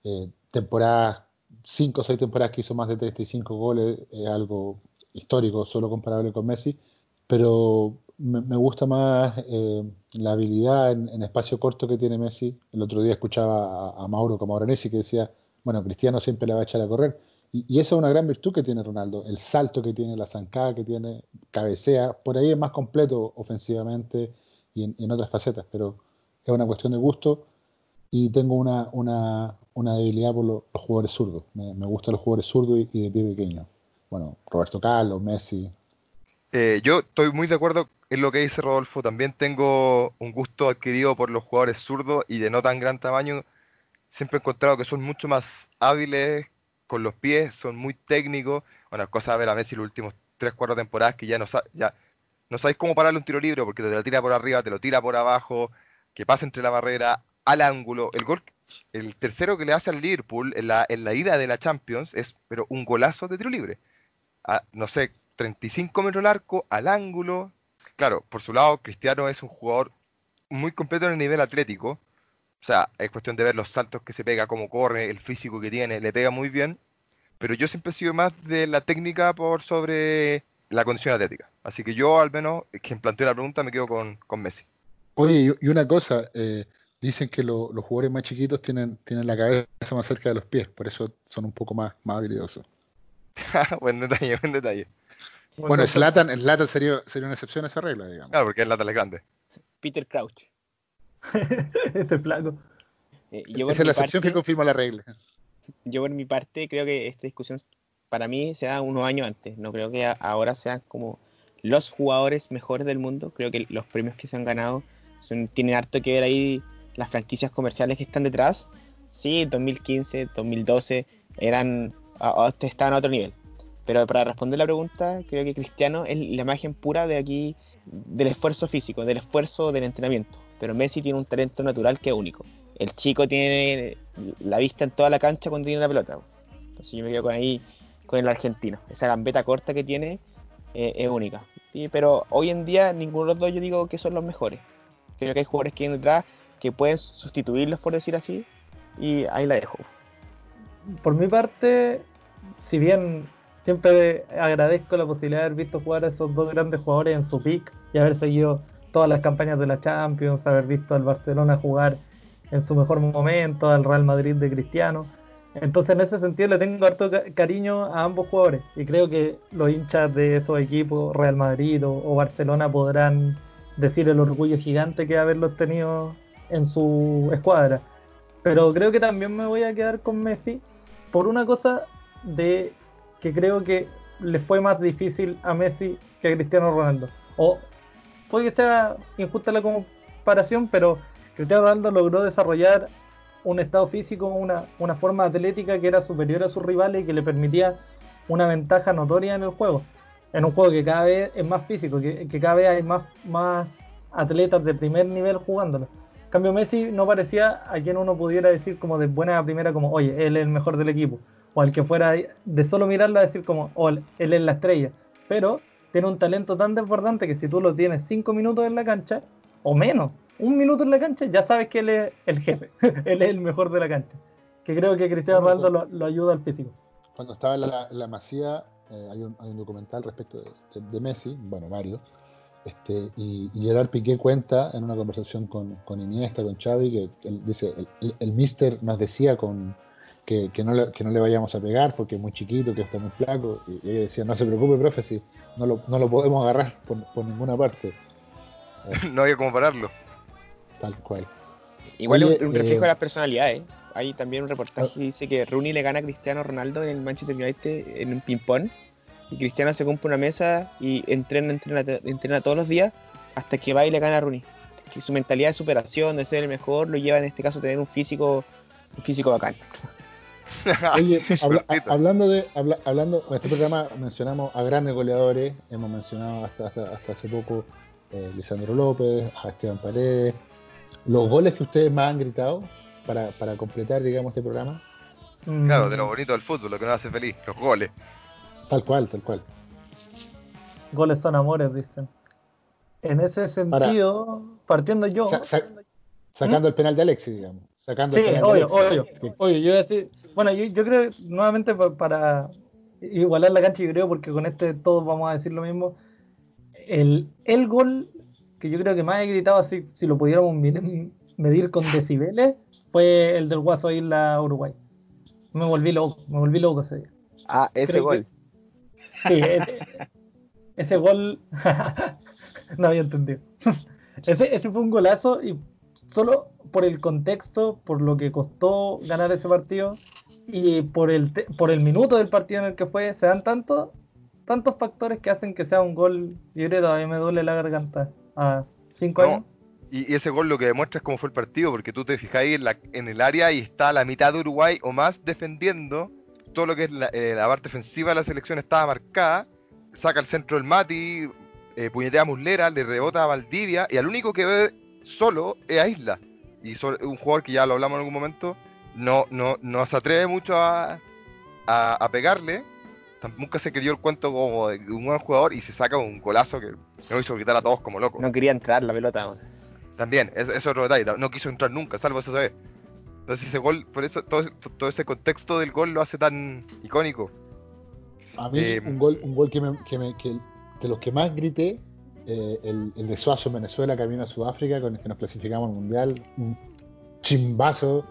Speaker 1: eh, temporadas, 5 o 6 temporadas que hizo más de 35 goles, es algo histórico, solo comparable con Messi, pero me, gusta más eh, la habilidad en, espacio corto que tiene Messi. El otro día escuchaba a, a Mauro Camoranesi que decía, bueno, Cristiano siempre le va a echar a correr. Y, y, esa es una gran virtud que tiene Ronaldo, el salto que tiene, la zancada que tiene, cabecea, por ahí es más completo ofensivamente y en, otras facetas, pero es una cuestión de gusto y tengo una, una, una debilidad por los, los jugadores zurdos. Me, me, gustan los jugadores zurdos y, y, de pie pequeño. Bueno, Roberto Carlos, Messi.
Speaker 4: Eh, yo estoy muy de acuerdo en lo que dice Rodolfo. También tengo un gusto adquirido por los jugadores zurdos y de no tan gran tamaño. Siempre he encontrado que son mucho más hábiles con los pies, son muy técnicos. Bueno, cosa de ver a Messi los últimos 3, 4 temporadas que ya no, ya no sabéis cómo pararle un tiro libre porque te lo tira por arriba, te lo tira por abajo, que pasa entre la barrera, al ángulo. El gol, el tercero que le hace al Liverpool en la, en la ida de la Champions es pero un golazo de tiro libre. A, no sé, 35 metros el arco, al ángulo. Claro, por su lado, Cristiano es un jugador muy completo en el nivel atlético. O sea, es cuestión de ver los saltos que se pega, cómo corre, el físico que tiene, le pega muy bien. Pero yo siempre he sido más de la técnica por sobre la condición atlética. Así que yo, al menos, quien planteó la pregunta, me quedo con, con Messi.
Speaker 1: Oye, y una cosa, eh, dicen que lo, los jugadores más chiquitos tienen, tienen la cabeza más cerca de los pies, por eso son un poco más, más habilidosos.
Speaker 4: buen detalle, buen detalle.
Speaker 1: Bueno, Slatan, Slatan sería, sería una excepción a esa regla, digamos.
Speaker 4: Claro, porque Slatan es grande.
Speaker 3: Peter Crouch.
Speaker 2: este flaco.
Speaker 3: Eh,
Speaker 1: Esa es la excepción parte, que confirma la regla.
Speaker 3: Yo por mi parte creo que esta discusión para mí se da unos años antes. No creo que ahora sean como los jugadores mejores del mundo. Creo que los premios que se han ganado son, tienen harto que ver ahí las franquicias comerciales que están detrás. Sí, 2015, 2012 eran estaban a otro nivel. Pero para responder la pregunta, creo que Cristiano es la imagen pura de aquí del esfuerzo físico, del esfuerzo del entrenamiento. Pero Messi tiene un talento natural que es único. El chico tiene la vista en toda la cancha cuando tiene la pelota. Entonces yo me quedo con ahí, con el argentino. Esa gambeta corta que tiene eh, es única. Pero hoy en día ninguno de los dos yo digo que son los mejores. Creo que hay jugadores que vienen detrás que pueden sustituirlos, por decir así. Y ahí la dejo.
Speaker 2: Por mi parte, si bien siempre agradezco la posibilidad de haber visto jugar a esos dos grandes jugadores en su pick y haber seguido todas las campañas de la Champions, haber visto al Barcelona jugar en su mejor momento, al Real Madrid de Cristiano. Entonces en ese sentido le tengo harto cariño a ambos jugadores y creo que los hinchas de esos equipos, Real Madrid o, o Barcelona, podrán decir el orgullo gigante que haberlos tenido en su escuadra. Pero creo que también me voy a quedar con Messi por una cosa de que creo que le fue más difícil a Messi que a Cristiano Ronaldo. O puede que sea injusta la comparación, pero Cristiano Ronaldo logró desarrollar un estado físico, una, una forma atlética que era superior a sus rivales y que le permitía una ventaja notoria en el juego. En un juego que cada vez es más físico, que, cada vez hay más, más atletas de primer nivel jugándolo. En cambio, Messi no parecía a quien uno pudiera decir como de buena a primera, como, oye, él es el mejor del equipo. O al que fuera de solo mirarlo a decir como, oh, él es la estrella. Pero tiene un talento tan desbordante que si tú lo tienes cinco minutos en la cancha, o menos, un minuto en la cancha, ya sabes que él es el jefe. él es el mejor de la cancha. Que creo que Cristiano Ronaldo lo, lo, ayuda al físico.
Speaker 1: Cuando estaba en la, Masía, eh, hay, un, hay, un, documental respecto de, de, de Messi, bueno, varios este, y, y, Gerard Piqué cuenta en una conversación con, con Iniesta, con Xavi, que él dice, el, el, el mister nos decía con, que, que, no le, que, no le, vayamos a pegar porque es muy chiquito, que está muy flaco. Y, y ella decía, no se preocupe, profe, si no lo, no lo podemos agarrar por, por ninguna parte.
Speaker 4: Eh, no había cómo pararlo.
Speaker 1: Tal cual.
Speaker 3: Igual Oye, un, un, reflejo eh, de las personalidades. hay también un reportaje que dice que Rooney le gana a Cristiano Ronaldo en el Manchester United en un ping-pong. Y Cristiano se compra una mesa y entrena, entrena, entrena todos los días hasta que va y le gana a Rooney. Que su mentalidad de superación, de ser el mejor, lo lleva en este caso a tener un físico, un físico bacán.
Speaker 1: Oye, habla- a- hablando de habla- hablando en este programa mencionamos a grandes goleadores, hemos mencionado hasta, hasta, hasta hace poco eh, Lisandro López, a Esteban Paredes, los goles que ustedes más han gritado para, para completar, digamos, este programa,
Speaker 4: Claro, de lo
Speaker 2: Mm,
Speaker 4: bonito del fútbol, lo que nos hace feliz, los goles.
Speaker 1: tal cual, tal cual.
Speaker 2: Goles son amores, dicen. En ese sentido, partiendo yo.
Speaker 1: Sa- sa- sacando el penal de Alexis, digamos, sacando
Speaker 2: Sí,
Speaker 1: el penal
Speaker 2: obvio,
Speaker 1: de Alexis.
Speaker 2: obvio.
Speaker 1: Sí.
Speaker 2: Oye, yo iba a decir, bueno, yo, yo creo, nuevamente pa- para igualar la cancha, yo creo, porque con este todos vamos a decir lo mismo, el, el gol que yo creo que más he gritado, así, si lo pudiéramos medir con decibeles, fue el del Guaso Isla Uruguay. Me volví loco, me volví loco ese día.
Speaker 3: Ah, ese
Speaker 2: Creo
Speaker 3: gol.
Speaker 2: Sí, ese, ese gol no había entendido. Ese, ese fue un golazo y solo por el contexto, por lo que costó ganar ese partido y por el, te- por el minuto del partido en el que fue, se dan tantos tantos factores que hacen que sea un gol. Creo que todavía me duele la garganta. A cinco
Speaker 4: No,
Speaker 2: años.
Speaker 4: Y, y ese gol lo que demuestra es cómo fue el partido, porque tú te fijas ahí en, la- en el área y está la mitad de Uruguay o más defendiendo. Todo lo que es la, eh, la parte ofensiva de la selección estaba marcada. Saca el centro del Mati, eh, puñetea a Muslera, le rebota a Valdivia y al único que ve solo es a Isla. Y un jugador que ya lo hablamos en algún momento, no, no, no se atreve mucho a, a, a pegarle. Nunca se creyó el cuento como de un buen jugador y se saca un golazo que nos hizo gritar a todos como locos.
Speaker 3: No quería entrar la pelota.
Speaker 4: También, es, es otro detalle, no quiso entrar nunca, salvo vez. Entonces ese gol, por eso todo, todo ese contexto del gol lo hace tan icónico.
Speaker 1: A mí,
Speaker 4: Eh,
Speaker 1: un gol, un gol que, me, que, me- que de los que más grité, eh, el, el de Suazo en Venezuela, camino a Sudáfrica, con el que nos clasificamos al Mundial, un chimbazo,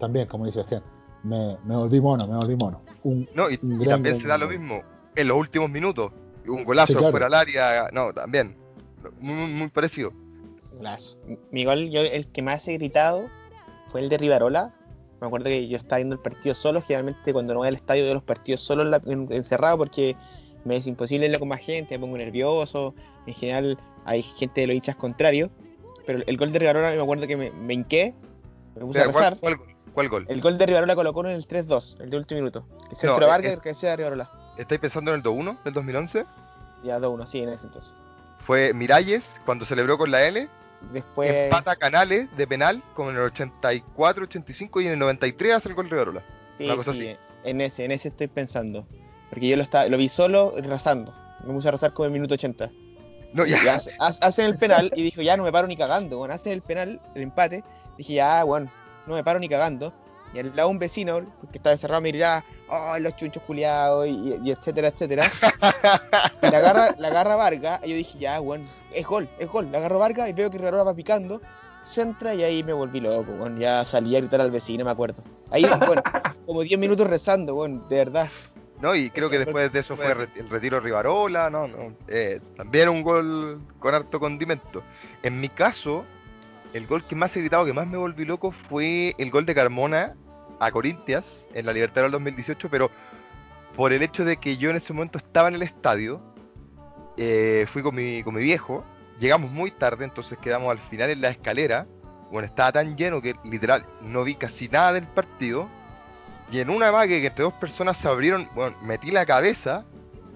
Speaker 1: también, como dice Sebastián, me, me volví mono, me volví mono. Un,
Speaker 4: No, y,
Speaker 1: Un
Speaker 4: y
Speaker 1: gran,
Speaker 4: también
Speaker 1: gran
Speaker 4: se da lo mismo en los últimos minutos. Un golazo
Speaker 1: Sí, claro.
Speaker 4: fuera del área, no, también. Muy, muy, parecido.
Speaker 1: golazo.
Speaker 3: Mi gol, yo el que más he gritado fue el de Rivarola. Me acuerdo que yo estaba viendo el partido solo. Generalmente cuando no voy al estadio veo los partidos solo en la- en- encerrado porque me es imposible irlo con más gente, me pongo nervioso. En general hay gente de los hinchas contrarios. Pero el gol de Rivarola me acuerdo que me, me hinqué, me puse a
Speaker 4: Mira, ¿cuál,
Speaker 3: rezar.
Speaker 4: cuál, cuál gol?
Speaker 3: El gol de Rivarola colocó en el 3-2, el de último minuto. El centro
Speaker 4: No,
Speaker 3: de
Speaker 4: eh,
Speaker 3: Vargas
Speaker 4: eh.
Speaker 3: y el que sea de Rivarola.
Speaker 4: ¿Estáis pensando en el 2-1 del 2011?
Speaker 3: Ya 2-1, sí, en ese entonces.
Speaker 4: Fue Miralles cuando celebró con la L,
Speaker 3: Después.
Speaker 4: empata Canales de penal con el 84-85 y en el 93 hace el gol Rivarola.
Speaker 3: Sí,
Speaker 4: Una cosa
Speaker 3: sí,
Speaker 4: así.
Speaker 3: en ese, en ese estoy pensando. Porque yo lo, estaba, lo vi solo rezando. Me puse a rezar como en el minuto 80.
Speaker 4: No, ya,
Speaker 3: hace- ha- hacen el penal y dijo, ya no me paro ni cagando. Bueno, hacen el penal, el empate. Dije, ya, bueno, no me paro ni cagando. Y al lado un vecino, que estaba encerrado, me dirá, oh, los chunchos culiados, y, y etcétera, etcétera. y la agarra, la agarra Vargas, y yo dije, ya, bueno, es gol, es gol. La agarro Vargas y veo que Rivarola va picando, centra y ahí me volví loco, bueno, ya salí a gritar al vecino, me acuerdo. Ahí, bueno, como 10 minutos rezando, bueno, de verdad.
Speaker 4: No, y creo que después de eso
Speaker 3: fue-
Speaker 4: el retiro de Rivarola, no, no. eh, también un gol con harto condimento. En mi caso, el gol que más he gritado, que más me volví loco, fue el gol de Carmona a Corintias en la Libertadores del 2018, pero por el hecho de que yo en ese momento estaba en el estadio, eh, fui con mi, con mi viejo, llegamos muy tarde, entonces quedamos al final en la escalera, bueno, estaba tan lleno que literal no vi casi nada del partido, y en una más que entre dos personas se abrieron, bueno, metí la cabeza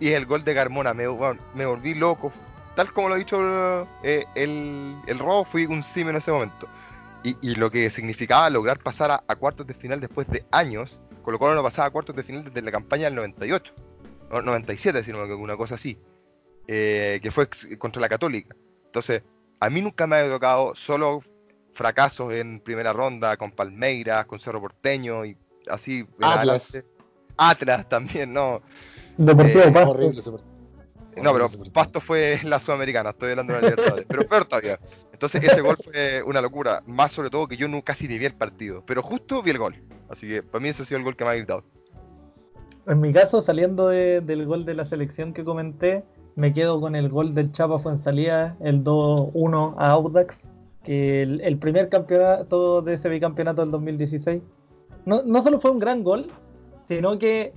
Speaker 4: y el gol de Carmona, me, me volví loco. Tal como lo ha dicho eh, el, el robo, fui un simio en ese momento. Y, y lo que significaba lograr pasar a, a cuartos de final después de años, Colo Colo no pasaba a cuartos de final desde la campaña del 98, o 97, sino que una cosa así, eh, que fue contra la Católica. Entonces, a mí nunca me ha tocado solo fracasos en primera ronda con Palmeiras, con Cerro Porteño y así.
Speaker 1: Atlas.
Speaker 4: Atlas también, no.
Speaker 2: Deportivo
Speaker 4: Eh,
Speaker 2: Pasto.
Speaker 1: Horrible ese partido.
Speaker 4: No, pero. Pasto fue la Sudamericana, estoy hablando de la Libertadores. pero peor todavía. Entonces ese gol fue una locura. Más sobre todo que yo no casi ni vi el partido. Pero justo vi el gol. Así que para mí ese ha sido el gol que más he gritado.
Speaker 2: En mi caso, saliendo de- del gol de la selección que comenté, me quedo con el gol del Chapa Fuensalía, el 2-1 a Audax. que el, el primer campeonato de ese bicampeonato del 2016 no, no solo fue un gran gol, sino que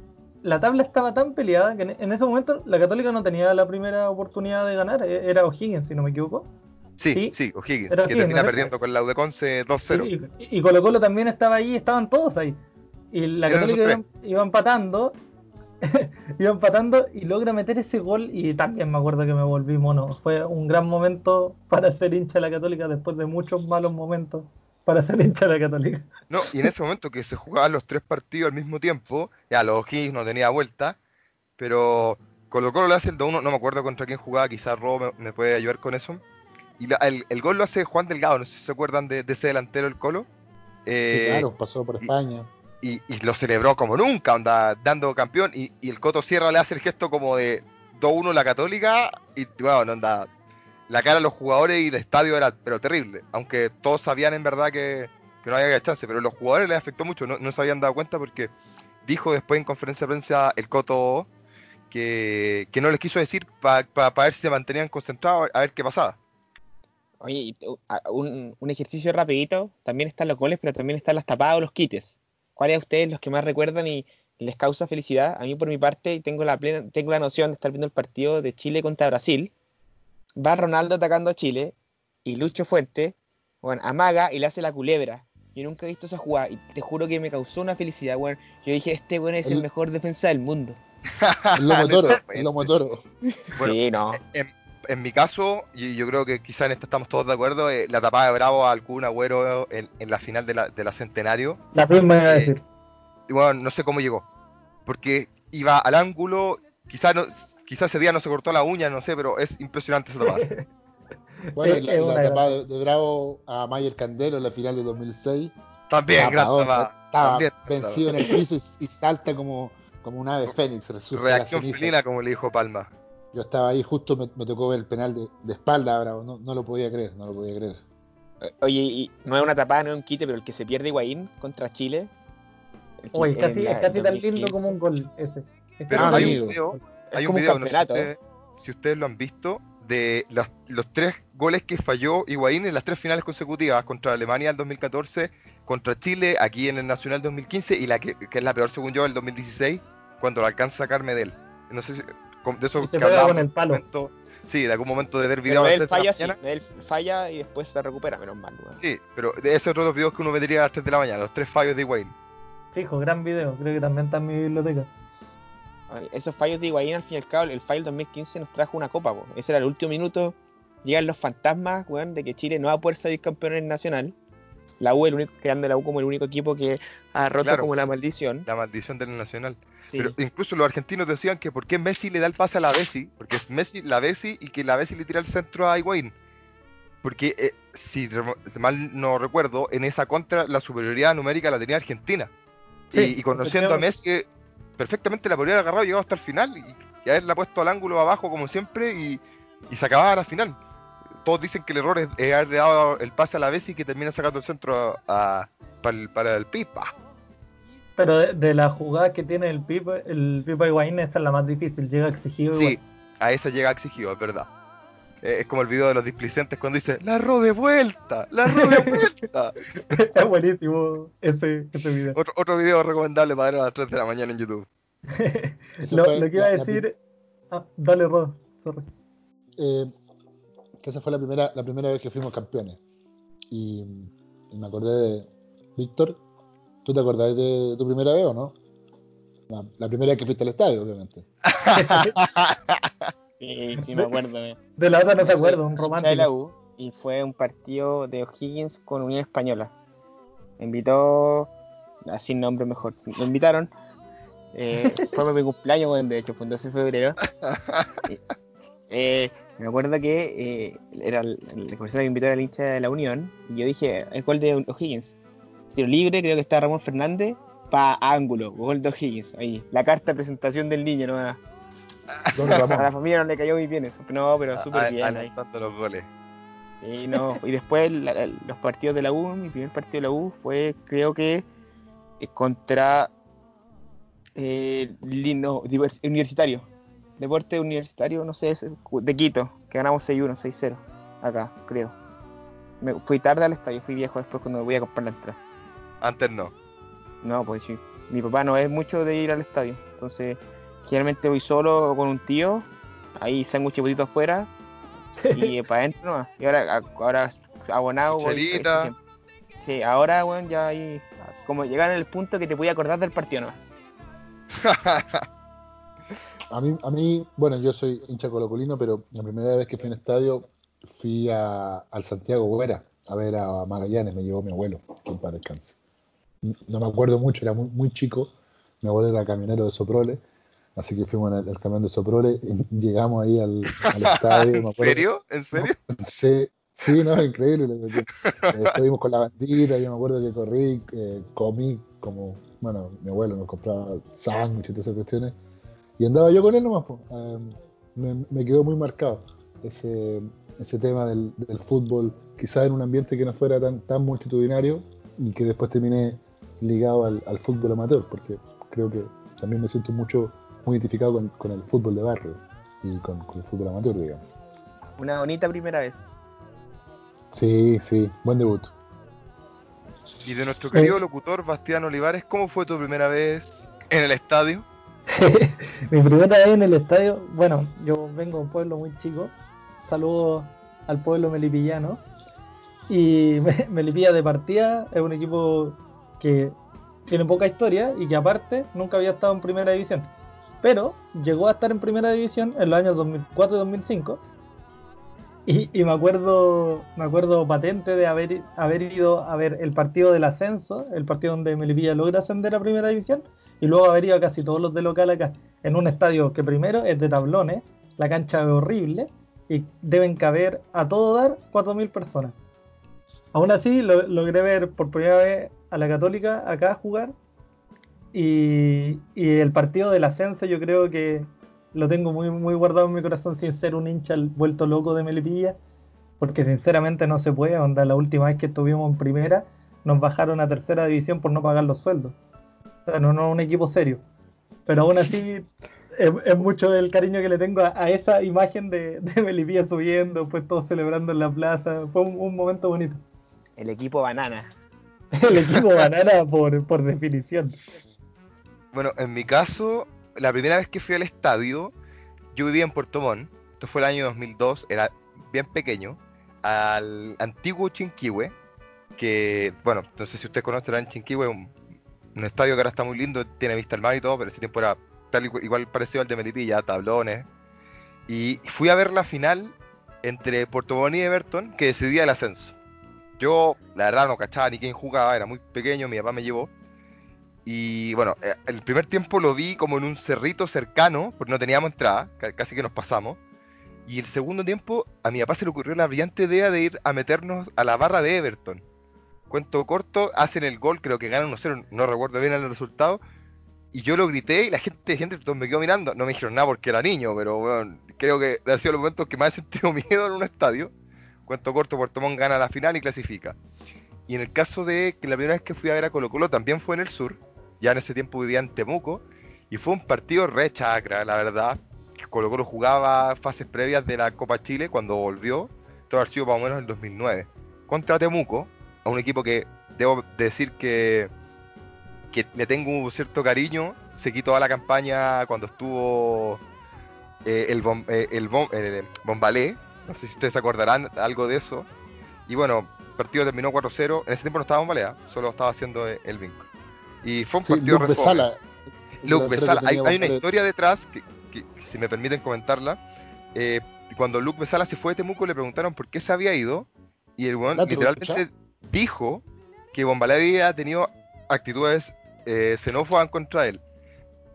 Speaker 2: la tabla estaba tan peleada que en, en ese momento la Católica no tenía la primera oportunidad de ganar, e- era O'Higgins, si no me equivoco.
Speaker 4: Sí,
Speaker 2: Sí.
Speaker 4: sí, O'Higgins, que termina
Speaker 2: ¿no?
Speaker 4: perdiendo con la Udeconce 2-0.
Speaker 2: Y, y Colo Colo también estaba ahí, estaban todos ahí. Y la Católica iba empatando, iba empatando y logra meter ese gol y también me acuerdo que me volví mono. Fue un gran momento para ser hincha de la Católica después de muchos malos momentos para ser hincha de la Católica.
Speaker 4: No, y en ese momento que se jugaban los tres partidos al mismo tiempo, ya los O'Higgins no tenía vuelta, pero Colo Colo le hace el 2-1, no me acuerdo contra quién jugaba, quizás Robo me, me puede ayudar con eso. Y la- el, el gol lo hace Juan Delgado, no sé si se acuerdan de, de ese delantero del Colo.
Speaker 1: Sí,
Speaker 4: Eh,
Speaker 1: claro, pasó por España.
Speaker 4: y, y lo celebró como nunca, onda, dando campeón, y, y el Coto Sierra le hace el gesto como de 2-1 la Católica, y bueno, onda, la cara de los jugadores y el estadio era pero terrible, aunque todos sabían en verdad que, que no había chance, pero los jugadores les afectó mucho, no, no se habían dado cuenta porque dijo después en conferencia de prensa el Coto que, que no les quiso decir para ver si se mantenían concentrados a ver qué pasaba.
Speaker 3: Oye, a- un, un ejercicio rapidito, también están los goles, pero también están las tapadas o los quites. ¿Cuáles de ustedes los que más recuerdan y les causa felicidad? A mí por mi parte tengo la plena, tengo la noción de estar viendo el partido de Chile contra Brasil. Va Ronaldo atacando a Chile y Lucho Fuente, bueno, amaga y le hace la culebra. Yo nunca he visto esa jugada y te juro que me causó una felicidad, bueno. Yo dije, este bueno es el
Speaker 1: El-
Speaker 3: mejor defensa del mundo.
Speaker 1: El Lomo Toro, el Lomo Toro.
Speaker 4: Bueno,
Speaker 3: sí, no.
Speaker 4: En, en mi caso, y yo creo que quizá en esto estamos todos de acuerdo, eh, la tapada de Bravo al Kun Agüero en, en la final de la, de la Centenario,
Speaker 2: La misma iba a
Speaker 4: Eh,
Speaker 2: decir.
Speaker 4: y bueno, no sé cómo llegó, porque iba al ángulo, quizá, no, quizá ese día no se cortó la uña, no sé, pero es impresionante esa tapada.
Speaker 1: Bueno,
Speaker 2: Es-
Speaker 1: la,
Speaker 2: es
Speaker 1: la
Speaker 2: una
Speaker 1: tapada de, de Bravo a Mayer Candelo en la final de 2006.
Speaker 4: También, gran tapada.
Speaker 1: Estaba
Speaker 4: también,
Speaker 1: vencido en el piso y, y salta como, como un ave fénix.
Speaker 4: Reacción felina, como le dijo Palma.
Speaker 1: Yo estaba ahí, justo me, me tocó ver el penal de, de espalda a Bravo. No, no lo podía creer, no lo podía creer.
Speaker 3: Oye, y no es una tapada, no es un quite, pero el que se pierde Higuaín contra Chile.
Speaker 2: Oye, es casi,
Speaker 3: la-
Speaker 2: es casi tan
Speaker 3: 2015.
Speaker 2: lindo como un gol ese. Es
Speaker 4: Pero
Speaker 1: Ah,
Speaker 4: hay un video,
Speaker 3: Es
Speaker 4: hay un
Speaker 3: como un
Speaker 4: video, no sé si ustedes, si ustedes lo han visto, de los, los tres goles que falló Higuaín en las tres finales consecutivas, contra Alemania en 2014, contra Chile aquí en el Nacional 2015 y la que, que es la peor según yo, el 2016, cuando lo alcanza a sacar Medel. No sé si de eso que
Speaker 2: con el palo.
Speaker 4: momento- sí, de algún momento de ver video
Speaker 3: Pero
Speaker 4: las
Speaker 3: él
Speaker 4: 3 de la
Speaker 3: falla, sí. Él falla y después se recupera, menos mal.
Speaker 4: Sí, pero de esos otros dos videos que uno vendría a las 3 de la mañana, los tres fallos de Higuaín.
Speaker 2: Fijo, gran video. Creo que también está en mi biblioteca.
Speaker 3: Esos fallos de Higuaín, al fin y al cabo, el fallo del 2015 nos trajo una copa. po. Ese era el último minuto. Llegan los fantasmas, weón, de que Chile no va a poder salir campeón en el Nacional. La U, el único, quedando la U como el único equipo que ha roto
Speaker 4: Claro.
Speaker 3: como la maldición.
Speaker 4: La maldición del Nacional.
Speaker 3: Sí.
Speaker 4: Pero incluso los argentinos decían que por qué Messi le da el pase a la Bessi, porque es Messi, la Bessi y que la Bessi le tira el centro a Higuaín. Porque eh, si mal no recuerdo, en esa contra la superioridad numérica la tenía Argentina.
Speaker 2: Sí,
Speaker 4: y, y conociendo a Messi, perfectamente la podría haber agarrado y llegado hasta el final y, y haberla puesto al ángulo abajo como siempre y, y se acababa la final. Todos dicen que el error es, es haberle dado el pase a la Bessi que termina sacando el centro a- para, el, para el Pipa.
Speaker 2: Pero de, de las jugadas que tiene el Pipa, el Pipa Higuaín, esa es la más difícil. Llega exigido.
Speaker 4: Sí,
Speaker 2: igual.
Speaker 4: a esa llega exigido, es verdad. Eh, es como el video de los displicentes cuando dice, la ro de vuelta, la ro de vuelta.
Speaker 2: es buenísimo ese, ese video.
Speaker 4: otro, otro video recomendable para ver a las 3 de la mañana en YouTube.
Speaker 2: Lo,
Speaker 1: fue
Speaker 2: lo que iba a
Speaker 1: la
Speaker 2: decir. Ah, dale, Rod. Sorry.
Speaker 1: eh, que esa fue la primera, la primera vez que fuimos campeones. Y, y me acordé de Víctor. ¿Tú te acordás de tu primera vez o no? La, la primera vez que fuiste al estadio, obviamente.
Speaker 3: Sí, sí, me acuerdo. eh.
Speaker 2: De la otra no te acuerdo, un
Speaker 3: hincha de la
Speaker 2: romántico.
Speaker 3: U y fue un partido de O'Higgins con Unión Española. Me invitó, sin nombre mejor, me invitaron. Eh, fue mi cumpleaños, de hecho, fue el 12 de febrero. Eh, me acuerdo que eh, era el, el que me invitó era el hincha de la Unión y yo dije, el gol de O'Higgins. Tiro libre, creo que está Ramón Fernández, pa ángulo, gol de O'Higgins. Ahí, la carta de presentación del niño, ¿no? A la familia no le cayó muy bien eso. No, pero súper bien. ahí.
Speaker 4: alentando los goles.
Speaker 3: Y, no, y después la- la- los partidos de la U, mi primer partido de la U fue creo que eh, contra eh, Li- no, divers- universitario. Deporte universitario, no sé, de Quito, que ganamos 6-1, 6-0. Acá, creo. me fui tarde al estadio, fui viejo después cuando me voy a comprar la entrada.
Speaker 4: Antes no.
Speaker 3: No, pues sí. Mi papá no es mucho de ir al estadio. Entonces, generalmente voy solo o con un tío. Ahí sándwich potito afuera. Y para adentro nomás. Y ahora, ahora abonado. voy. Sí, ahora, weón, ya ahí. Como llegar en el punto que te voy a acordar del partido nomás.
Speaker 1: A mí, a mí, bueno, yo soy hincha colocolino, pero la primera vez que fui en estadio fui a- al Santiago Güera a ver a Magallanes, me llevó mi abuelo, que paz descanse. No me acuerdo mucho, era muy, muy chico, mi abuelo era camionero de Soprole, así que fuimos en el, el camión de Soprole y llegamos ahí al, al estadio.
Speaker 4: ¿En serio? ¿En serio?
Speaker 1: Sí, sí, no, increíble. lo que- eh, estuvimos con la bandita, yo me acuerdo que corrí, eh, comí como, bueno, mi abuelo nos compraba sándwiches y todas esas cuestiones. Y andaba yo con él nomás. Eh, me, me quedó muy marcado ese, ese tema del, del fútbol, quizás en un ambiente que no fuera tan, tan multitudinario y que después terminé ligado al, al fútbol amateur, porque creo que también me siento mucho, muy identificado con, con el fútbol de barrio y con, con el fútbol amateur, digamos.
Speaker 3: Una bonita primera vez.
Speaker 1: Sí, sí, buen debut.
Speaker 4: Y de nuestro querido locutor Bastián Olivares, ¿cómo fue tu primera vez en el estadio?
Speaker 2: Mi primera vez en el estadio, bueno, yo vengo de un pueblo muy chico, saludo al pueblo melipillano, y Me- Melipilla de partida es un equipo que tiene poca historia y que aparte nunca había estado en primera división, pero llegó a estar en primera división en los años 2004 y 2005, y, me acuerdo me acuerdo patente de haber, haber ido a ver el partido del ascenso, el partido donde Melipilla logra ascender a primera división, y luego haber ido a casi todos los de local acá, en un estadio que primero es de tablones, la cancha es horrible y deben caber a todo dar 4.000 personas. Aún así, lo- logré ver por primera vez a la Católica acá jugar y, y el partido del ascenso yo creo que lo tengo muy, muy guardado en mi corazón sin ser un hincha vuelto loco de Melipilla, porque sinceramente no se puede, onda, la última vez que estuvimos en primera nos bajaron a tercera división por no pagar los sueldos. O sea, no, no un equipo serio. Pero aún así, es, es mucho el cariño que le tengo a, a esa imagen de, de Melipilla subiendo, pues todos celebrando en la plaza. Fue un, un momento bonito.
Speaker 3: El equipo banana.
Speaker 2: El equipo banana por, por definición.
Speaker 4: Bueno, en mi caso, la primera vez que fui al estadio, yo vivía en Puerto Montt, esto fue el año 2002, era bien pequeño, al antiguo Chinquihue, que, bueno, no sé si ustedes conocen el Chinquihue, un, un estadio que ahora está muy lindo, tiene vista al mar y todo, pero ese tiempo era tal igual, igual parecido al de Melipilla, tablones. Y fui a ver la final entre Puerto Montt y Everton, que decidía el ascenso. Yo, la verdad, no cachaba ni quién jugaba, era muy pequeño, mi papá me llevó. Y bueno, eh, el primer tiempo lo vi como en un cerrito cercano, porque no teníamos entrada, ca- casi que nos pasamos. Y el segundo tiempo, a mi papá se le ocurrió la brillante idea de ir a meternos a la barra de Everton. Cuento corto, hacen el gol, creo que ganan 1-0, no recuerdo bien el resultado. Y yo lo grité y la gente, gente me quedó mirando. No me dijeron nada porque era niño, pero bueno, creo que ha sido los momentos que más he sentido miedo en un estadio. Cuento corto, Puerto Montt gana la final y clasifica. Y en el caso de que la primera vez que fui a ver a Colo Colo también fue en el sur, ya en ese tiempo vivía en Temuco, y fue un partido re chacra, la verdad. Colo Colo jugaba fases previas de la Copa Chile cuando volvió, todo ha sido más o menos en el 2009, contra Temuco, a un equipo que debo decir que, que le tengo un cierto cariño. Seguí toda la campaña cuando estuvo eh, el, bom- eh, el, bom- eh, Bombalé, no sé si ustedes acordarán algo de eso. Y bueno, el partido terminó 4-0. En ese tiempo no estaba Bombalea, solo estaba haciendo eh, el vínculo. Y fue un
Speaker 1: Sí,
Speaker 4: partido
Speaker 1: Luke. Besala.
Speaker 4: Luke Besala, hay, una historia detrás que, que- que si me permiten comentarla. eh, cuando Luke Besala se fue de Temuco le preguntaron por qué se había ido y el weón
Speaker 1: Ah, ¿te lo
Speaker 4: literalmente dijo que Bombalé había tenido actitudes eh, xenófobas contra él.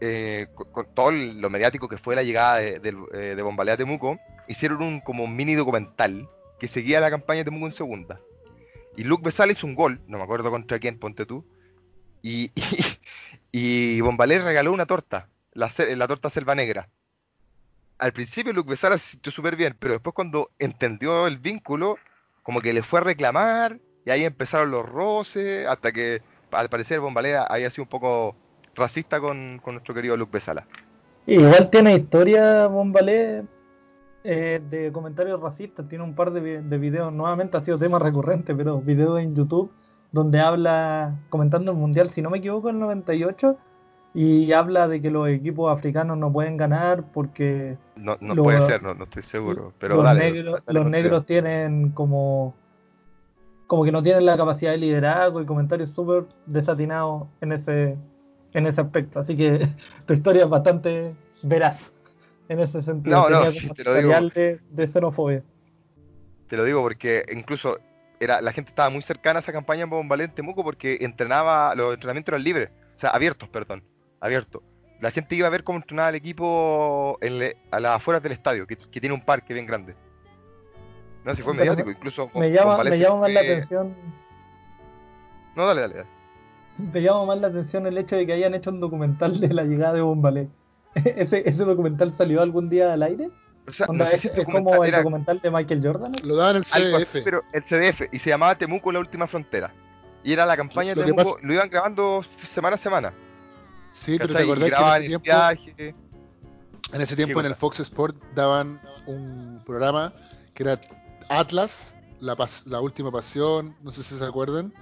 Speaker 4: Eh, con, con todo lo mediático que fue la llegada de, eh, de Bombalé a Temuco, hicieron un como mini documental que seguía la campaña de Temuco en segunda. Y Luke Besala hizo un gol, no me acuerdo contra quién, ponte tú. Y, y, Bombalé regaló una torta, la, la torta Selva Negra. Al principio Luke Besala se sintió súper bien, pero después cuando entendió el vínculo, como que le fue a reclamar, y ahí empezaron los roces, hasta que al parecer Bombalé había sido un poco racista con, con nuestro querido Luke Besala.
Speaker 2: Igual tiene historia Bombalé eh, de comentarios racistas, tiene un par de, de videos, nuevamente ha sido tema recurrente, pero videos en YouTube donde habla, comentando el Mundial, si no me equivoco, el 98, y habla de que los equipos africanos no pueden ganar porque
Speaker 4: No, no
Speaker 2: Lo-
Speaker 4: puede ser, no, no estoy seguro. Pero
Speaker 2: los,
Speaker 4: dale,
Speaker 2: negros,
Speaker 4: dale
Speaker 2: los
Speaker 4: con
Speaker 2: negros tienen como como que no tienen la capacidad de liderazgo y comentarios súper desatinados en ese en ese aspecto. Así que tu historia es bastante veraz en ese sentido.
Speaker 4: No, no, te lo digo.
Speaker 2: de xenofobia.
Speaker 4: Te lo digo porque incluso era, la gente estaba muy cercana a esa campaña en Bombalé en Temuco porque entrenaba, los entrenamientos eran libres, o sea, abiertos, perdón, abiertos. La gente iba a ver cómo entrenaba el equipo en le- a las afueras del estadio, que, que tiene un parque bien grande. No, si fue mediático, incluso
Speaker 2: Me llama,
Speaker 4: Bombalé
Speaker 2: me llama más la atención
Speaker 4: No, dale, dale, dale.
Speaker 2: me llama más la atención el hecho de que hayan hecho un documental de la llegada de Bombalé. ¿Ese, ¿Ese documental salió algún día al aire?
Speaker 4: O sea, no sé si el
Speaker 2: es como
Speaker 4: documental
Speaker 2: el
Speaker 4: era
Speaker 2: documental de Michael Jordan.
Speaker 1: Lo daban en el
Speaker 4: algo así,
Speaker 1: CDF.
Speaker 4: pero el CDF, y se llamaba Temuco la última frontera. Y era la campaña de Temuco,
Speaker 1: pasa-
Speaker 4: lo iban grabando semana a semana.
Speaker 1: Sí, pero te acordás que en ese
Speaker 4: el
Speaker 1: tiempo,
Speaker 4: viaje.
Speaker 1: en ese tiempo en el? Fox Sport daban un programa que era Atlas, la, pas- la última pasión, no sé si se acuerdan.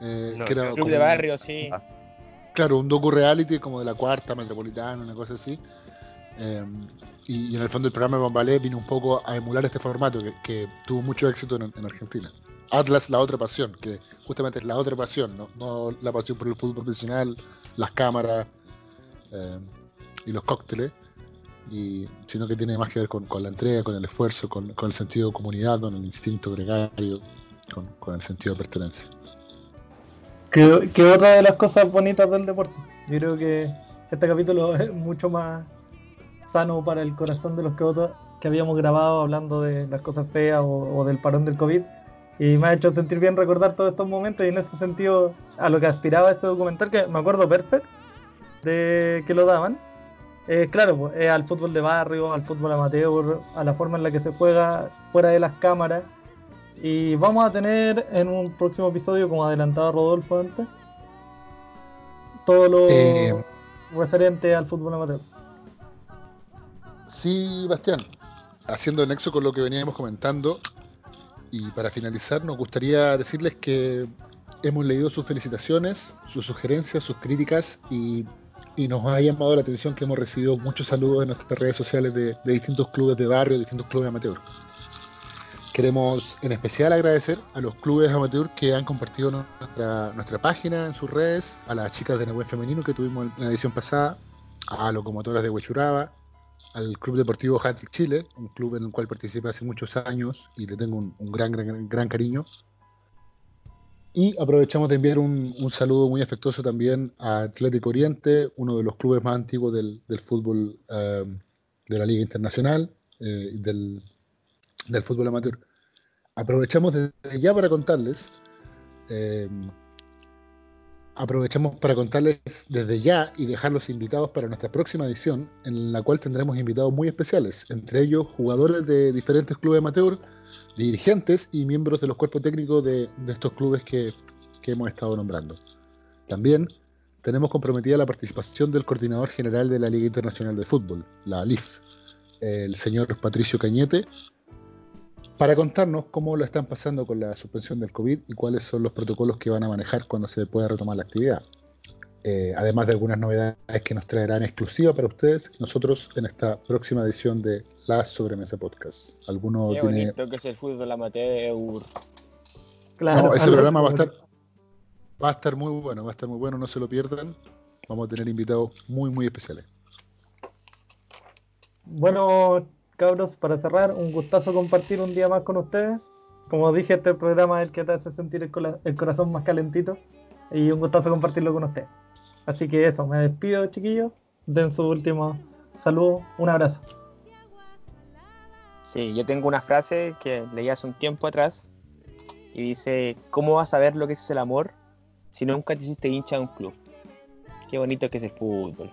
Speaker 1: eh,
Speaker 4: No,
Speaker 1: que era
Speaker 4: Club
Speaker 3: Club
Speaker 1: como
Speaker 3: de
Speaker 1: un-
Speaker 3: barrio, sí.
Speaker 4: Ah.
Speaker 1: Claro, un docu reality como de la cuarta metropolitana, una cosa así. Eh, y, en el fondo el programa de Bombalé vino un poco a emular este formato que, tuvo mucho éxito en, en Argentina. Atlas, la otra pasión, que justamente es la otra pasión, no, no la pasión por el fútbol profesional, las cámaras eh, y los cócteles, y, sino que tiene más que ver con, la entrega, con el esfuerzo, con, el sentido de comunidad, con el instinto gregario, con, con el sentido de pertenencia.
Speaker 2: Que, que otra de las cosas bonitas del deporte. Yo creo que este capítulo es mucho más sano para el corazón de los que otros que habíamos grabado hablando de las cosas feas o, o del parón del COVID. Y me ha hecho sentir bien recordar todos estos momentos y en ese sentido a lo que aspiraba ese documental, que me acuerdo perfecto de que lo daban. Eh, claro, pues, es al fútbol de barrio, al fútbol amateur, a la forma en la que se juega fuera de las cámaras. Y vamos a tener en un próximo episodio, como adelantaba Rodolfo antes, todo lo
Speaker 1: Eh.
Speaker 2: referente al fútbol amateur.
Speaker 1: Sí, Bastián, haciendo nexo con lo que veníamos comentando, y para finalizar, nos gustaría decirles que hemos leído sus felicitaciones, sus sugerencias, sus críticas, y, nos ha llamado la atención que hemos recibido muchos saludos en nuestras redes sociales de, distintos clubes de barrio, distintos clubes amateur. Queremos en especial agradecer a los clubes amateur que han compartido nuestra, página en sus redes, a las chicas de Nehuen Femenino que tuvimos en la edición pasada, a locomotoras de Huechuraba, al Club Deportivo Hattrick Chile, un club en el cual participé hace muchos años y le tengo un, gran, gran, gran cariño. Y aprovechamos de enviar un, un saludo muy afectuoso también a Atlético Oriente, uno de los clubes más antiguos del, del fútbol eh, de la Liga Internacional, eh, del, del fútbol amateur. Aprovechamos desde ya para contarles, eh, aprovechamos para contarles desde ya y dejarlos invitados para nuestra próxima edición, en la cual tendremos invitados muy especiales, entre ellos jugadores de diferentes clubes amateur, dirigentes y miembros de los cuerpos técnicos de, estos clubes que, que hemos estado nombrando. También tenemos comprometida la participación del coordinador general de la Liga Internacional de Fútbol, la LIF, el señor Patricio Cañete, para contarnos cómo lo están pasando con la suspensión del COVID y cuáles son los protocolos que van a manejar cuando se pueda retomar la actividad. Eh, además de algunas novedades que nos traerán exclusiva para ustedes, nosotros en esta próxima edición de La Sobremesa Podcast. ¿Alguno
Speaker 3: Qué
Speaker 1: tiene
Speaker 3: que es el fútbol amateur.
Speaker 2: Claro,
Speaker 1: No, ese programa va a estar va a estar muy bueno, va a estar muy bueno, no se lo pierdan. Vamos a tener invitados muy muy especiales.
Speaker 2: Bueno, cabros, para cerrar, un gustazo compartir un día más con ustedes. Como dije, este programa es el que te hace sentir el, el corazón más calentito. Y un gustazo compartirlo con ustedes. Así que eso, me despido, chiquillos. Den su último saludo. Un abrazo.
Speaker 3: Sí, yo tengo una frase que leí hace un tiempo atrás y dice, ¿cómo vas a ver lo que es el amor si nunca te hiciste hincha de un club? Qué bonito que es el fútbol.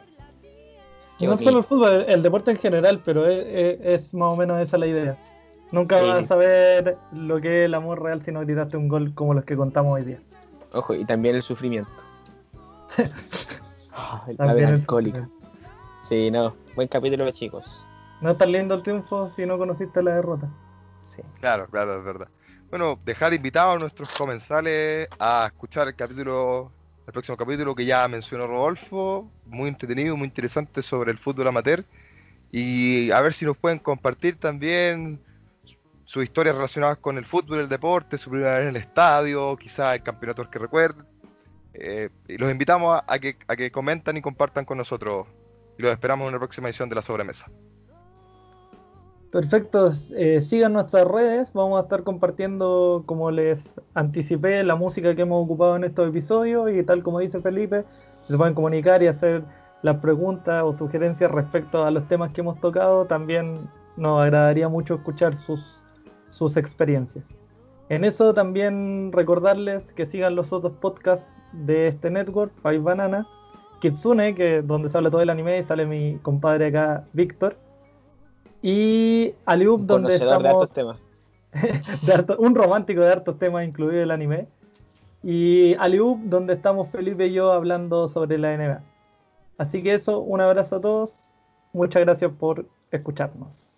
Speaker 2: Y
Speaker 3: Qué
Speaker 2: no
Speaker 3: bonito.
Speaker 2: solo el fútbol, el, el deporte en general, pero es, es- es más o menos esa la idea. Nunca
Speaker 3: Sí.
Speaker 2: vas a saber lo que es el amor real si no gritaste un gol como los que contamos hoy día.
Speaker 3: Ojo, y también el sufrimiento. Ah, la alcohólica. Sí, no, buen capítulo chicos.
Speaker 2: No es tan lindo el triunfo si no conociste la derrota.
Speaker 3: Sí.
Speaker 4: Claro, claro, es verdad. Bueno, dejar invitados a nuestros comensales a escuchar el capítulo, el próximo capítulo que ya mencionó Rodolfo, muy entretenido, muy interesante sobre el fútbol amateur. Y a ver si nos pueden compartir también sus historias relacionadas con el fútbol, el deporte, su primera vez en el estadio, quizás el campeonato que recuerden. Eh, los invitamos a, que, a que comentan y compartan con nosotros. Y los esperamos en la próxima edición de La Sobremesa.
Speaker 2: Perfecto, eh, sigan nuestras redes, vamos a estar compartiendo, como les anticipé, la música que hemos ocupado en estos episodios y tal como dice Felipe, se pueden comunicar y hacer las preguntas o sugerencias respecto a los temas que hemos tocado, también nos agradaría mucho escuchar sus, sus experiencias. En eso también recordarles que sigan los otros podcasts de este network, Five Banana, Kitsune, que donde sale todo el anime y sale mi compadre acá, Víctor y Aliup, donde estamos...
Speaker 3: de hartos temas.
Speaker 2: un romántico de hartos temas, incluido el anime. Y Aliup, donde estamos Felipe y yo hablando sobre la NBA. Así que eso, un abrazo a todos. Muchas gracias por escucharnos.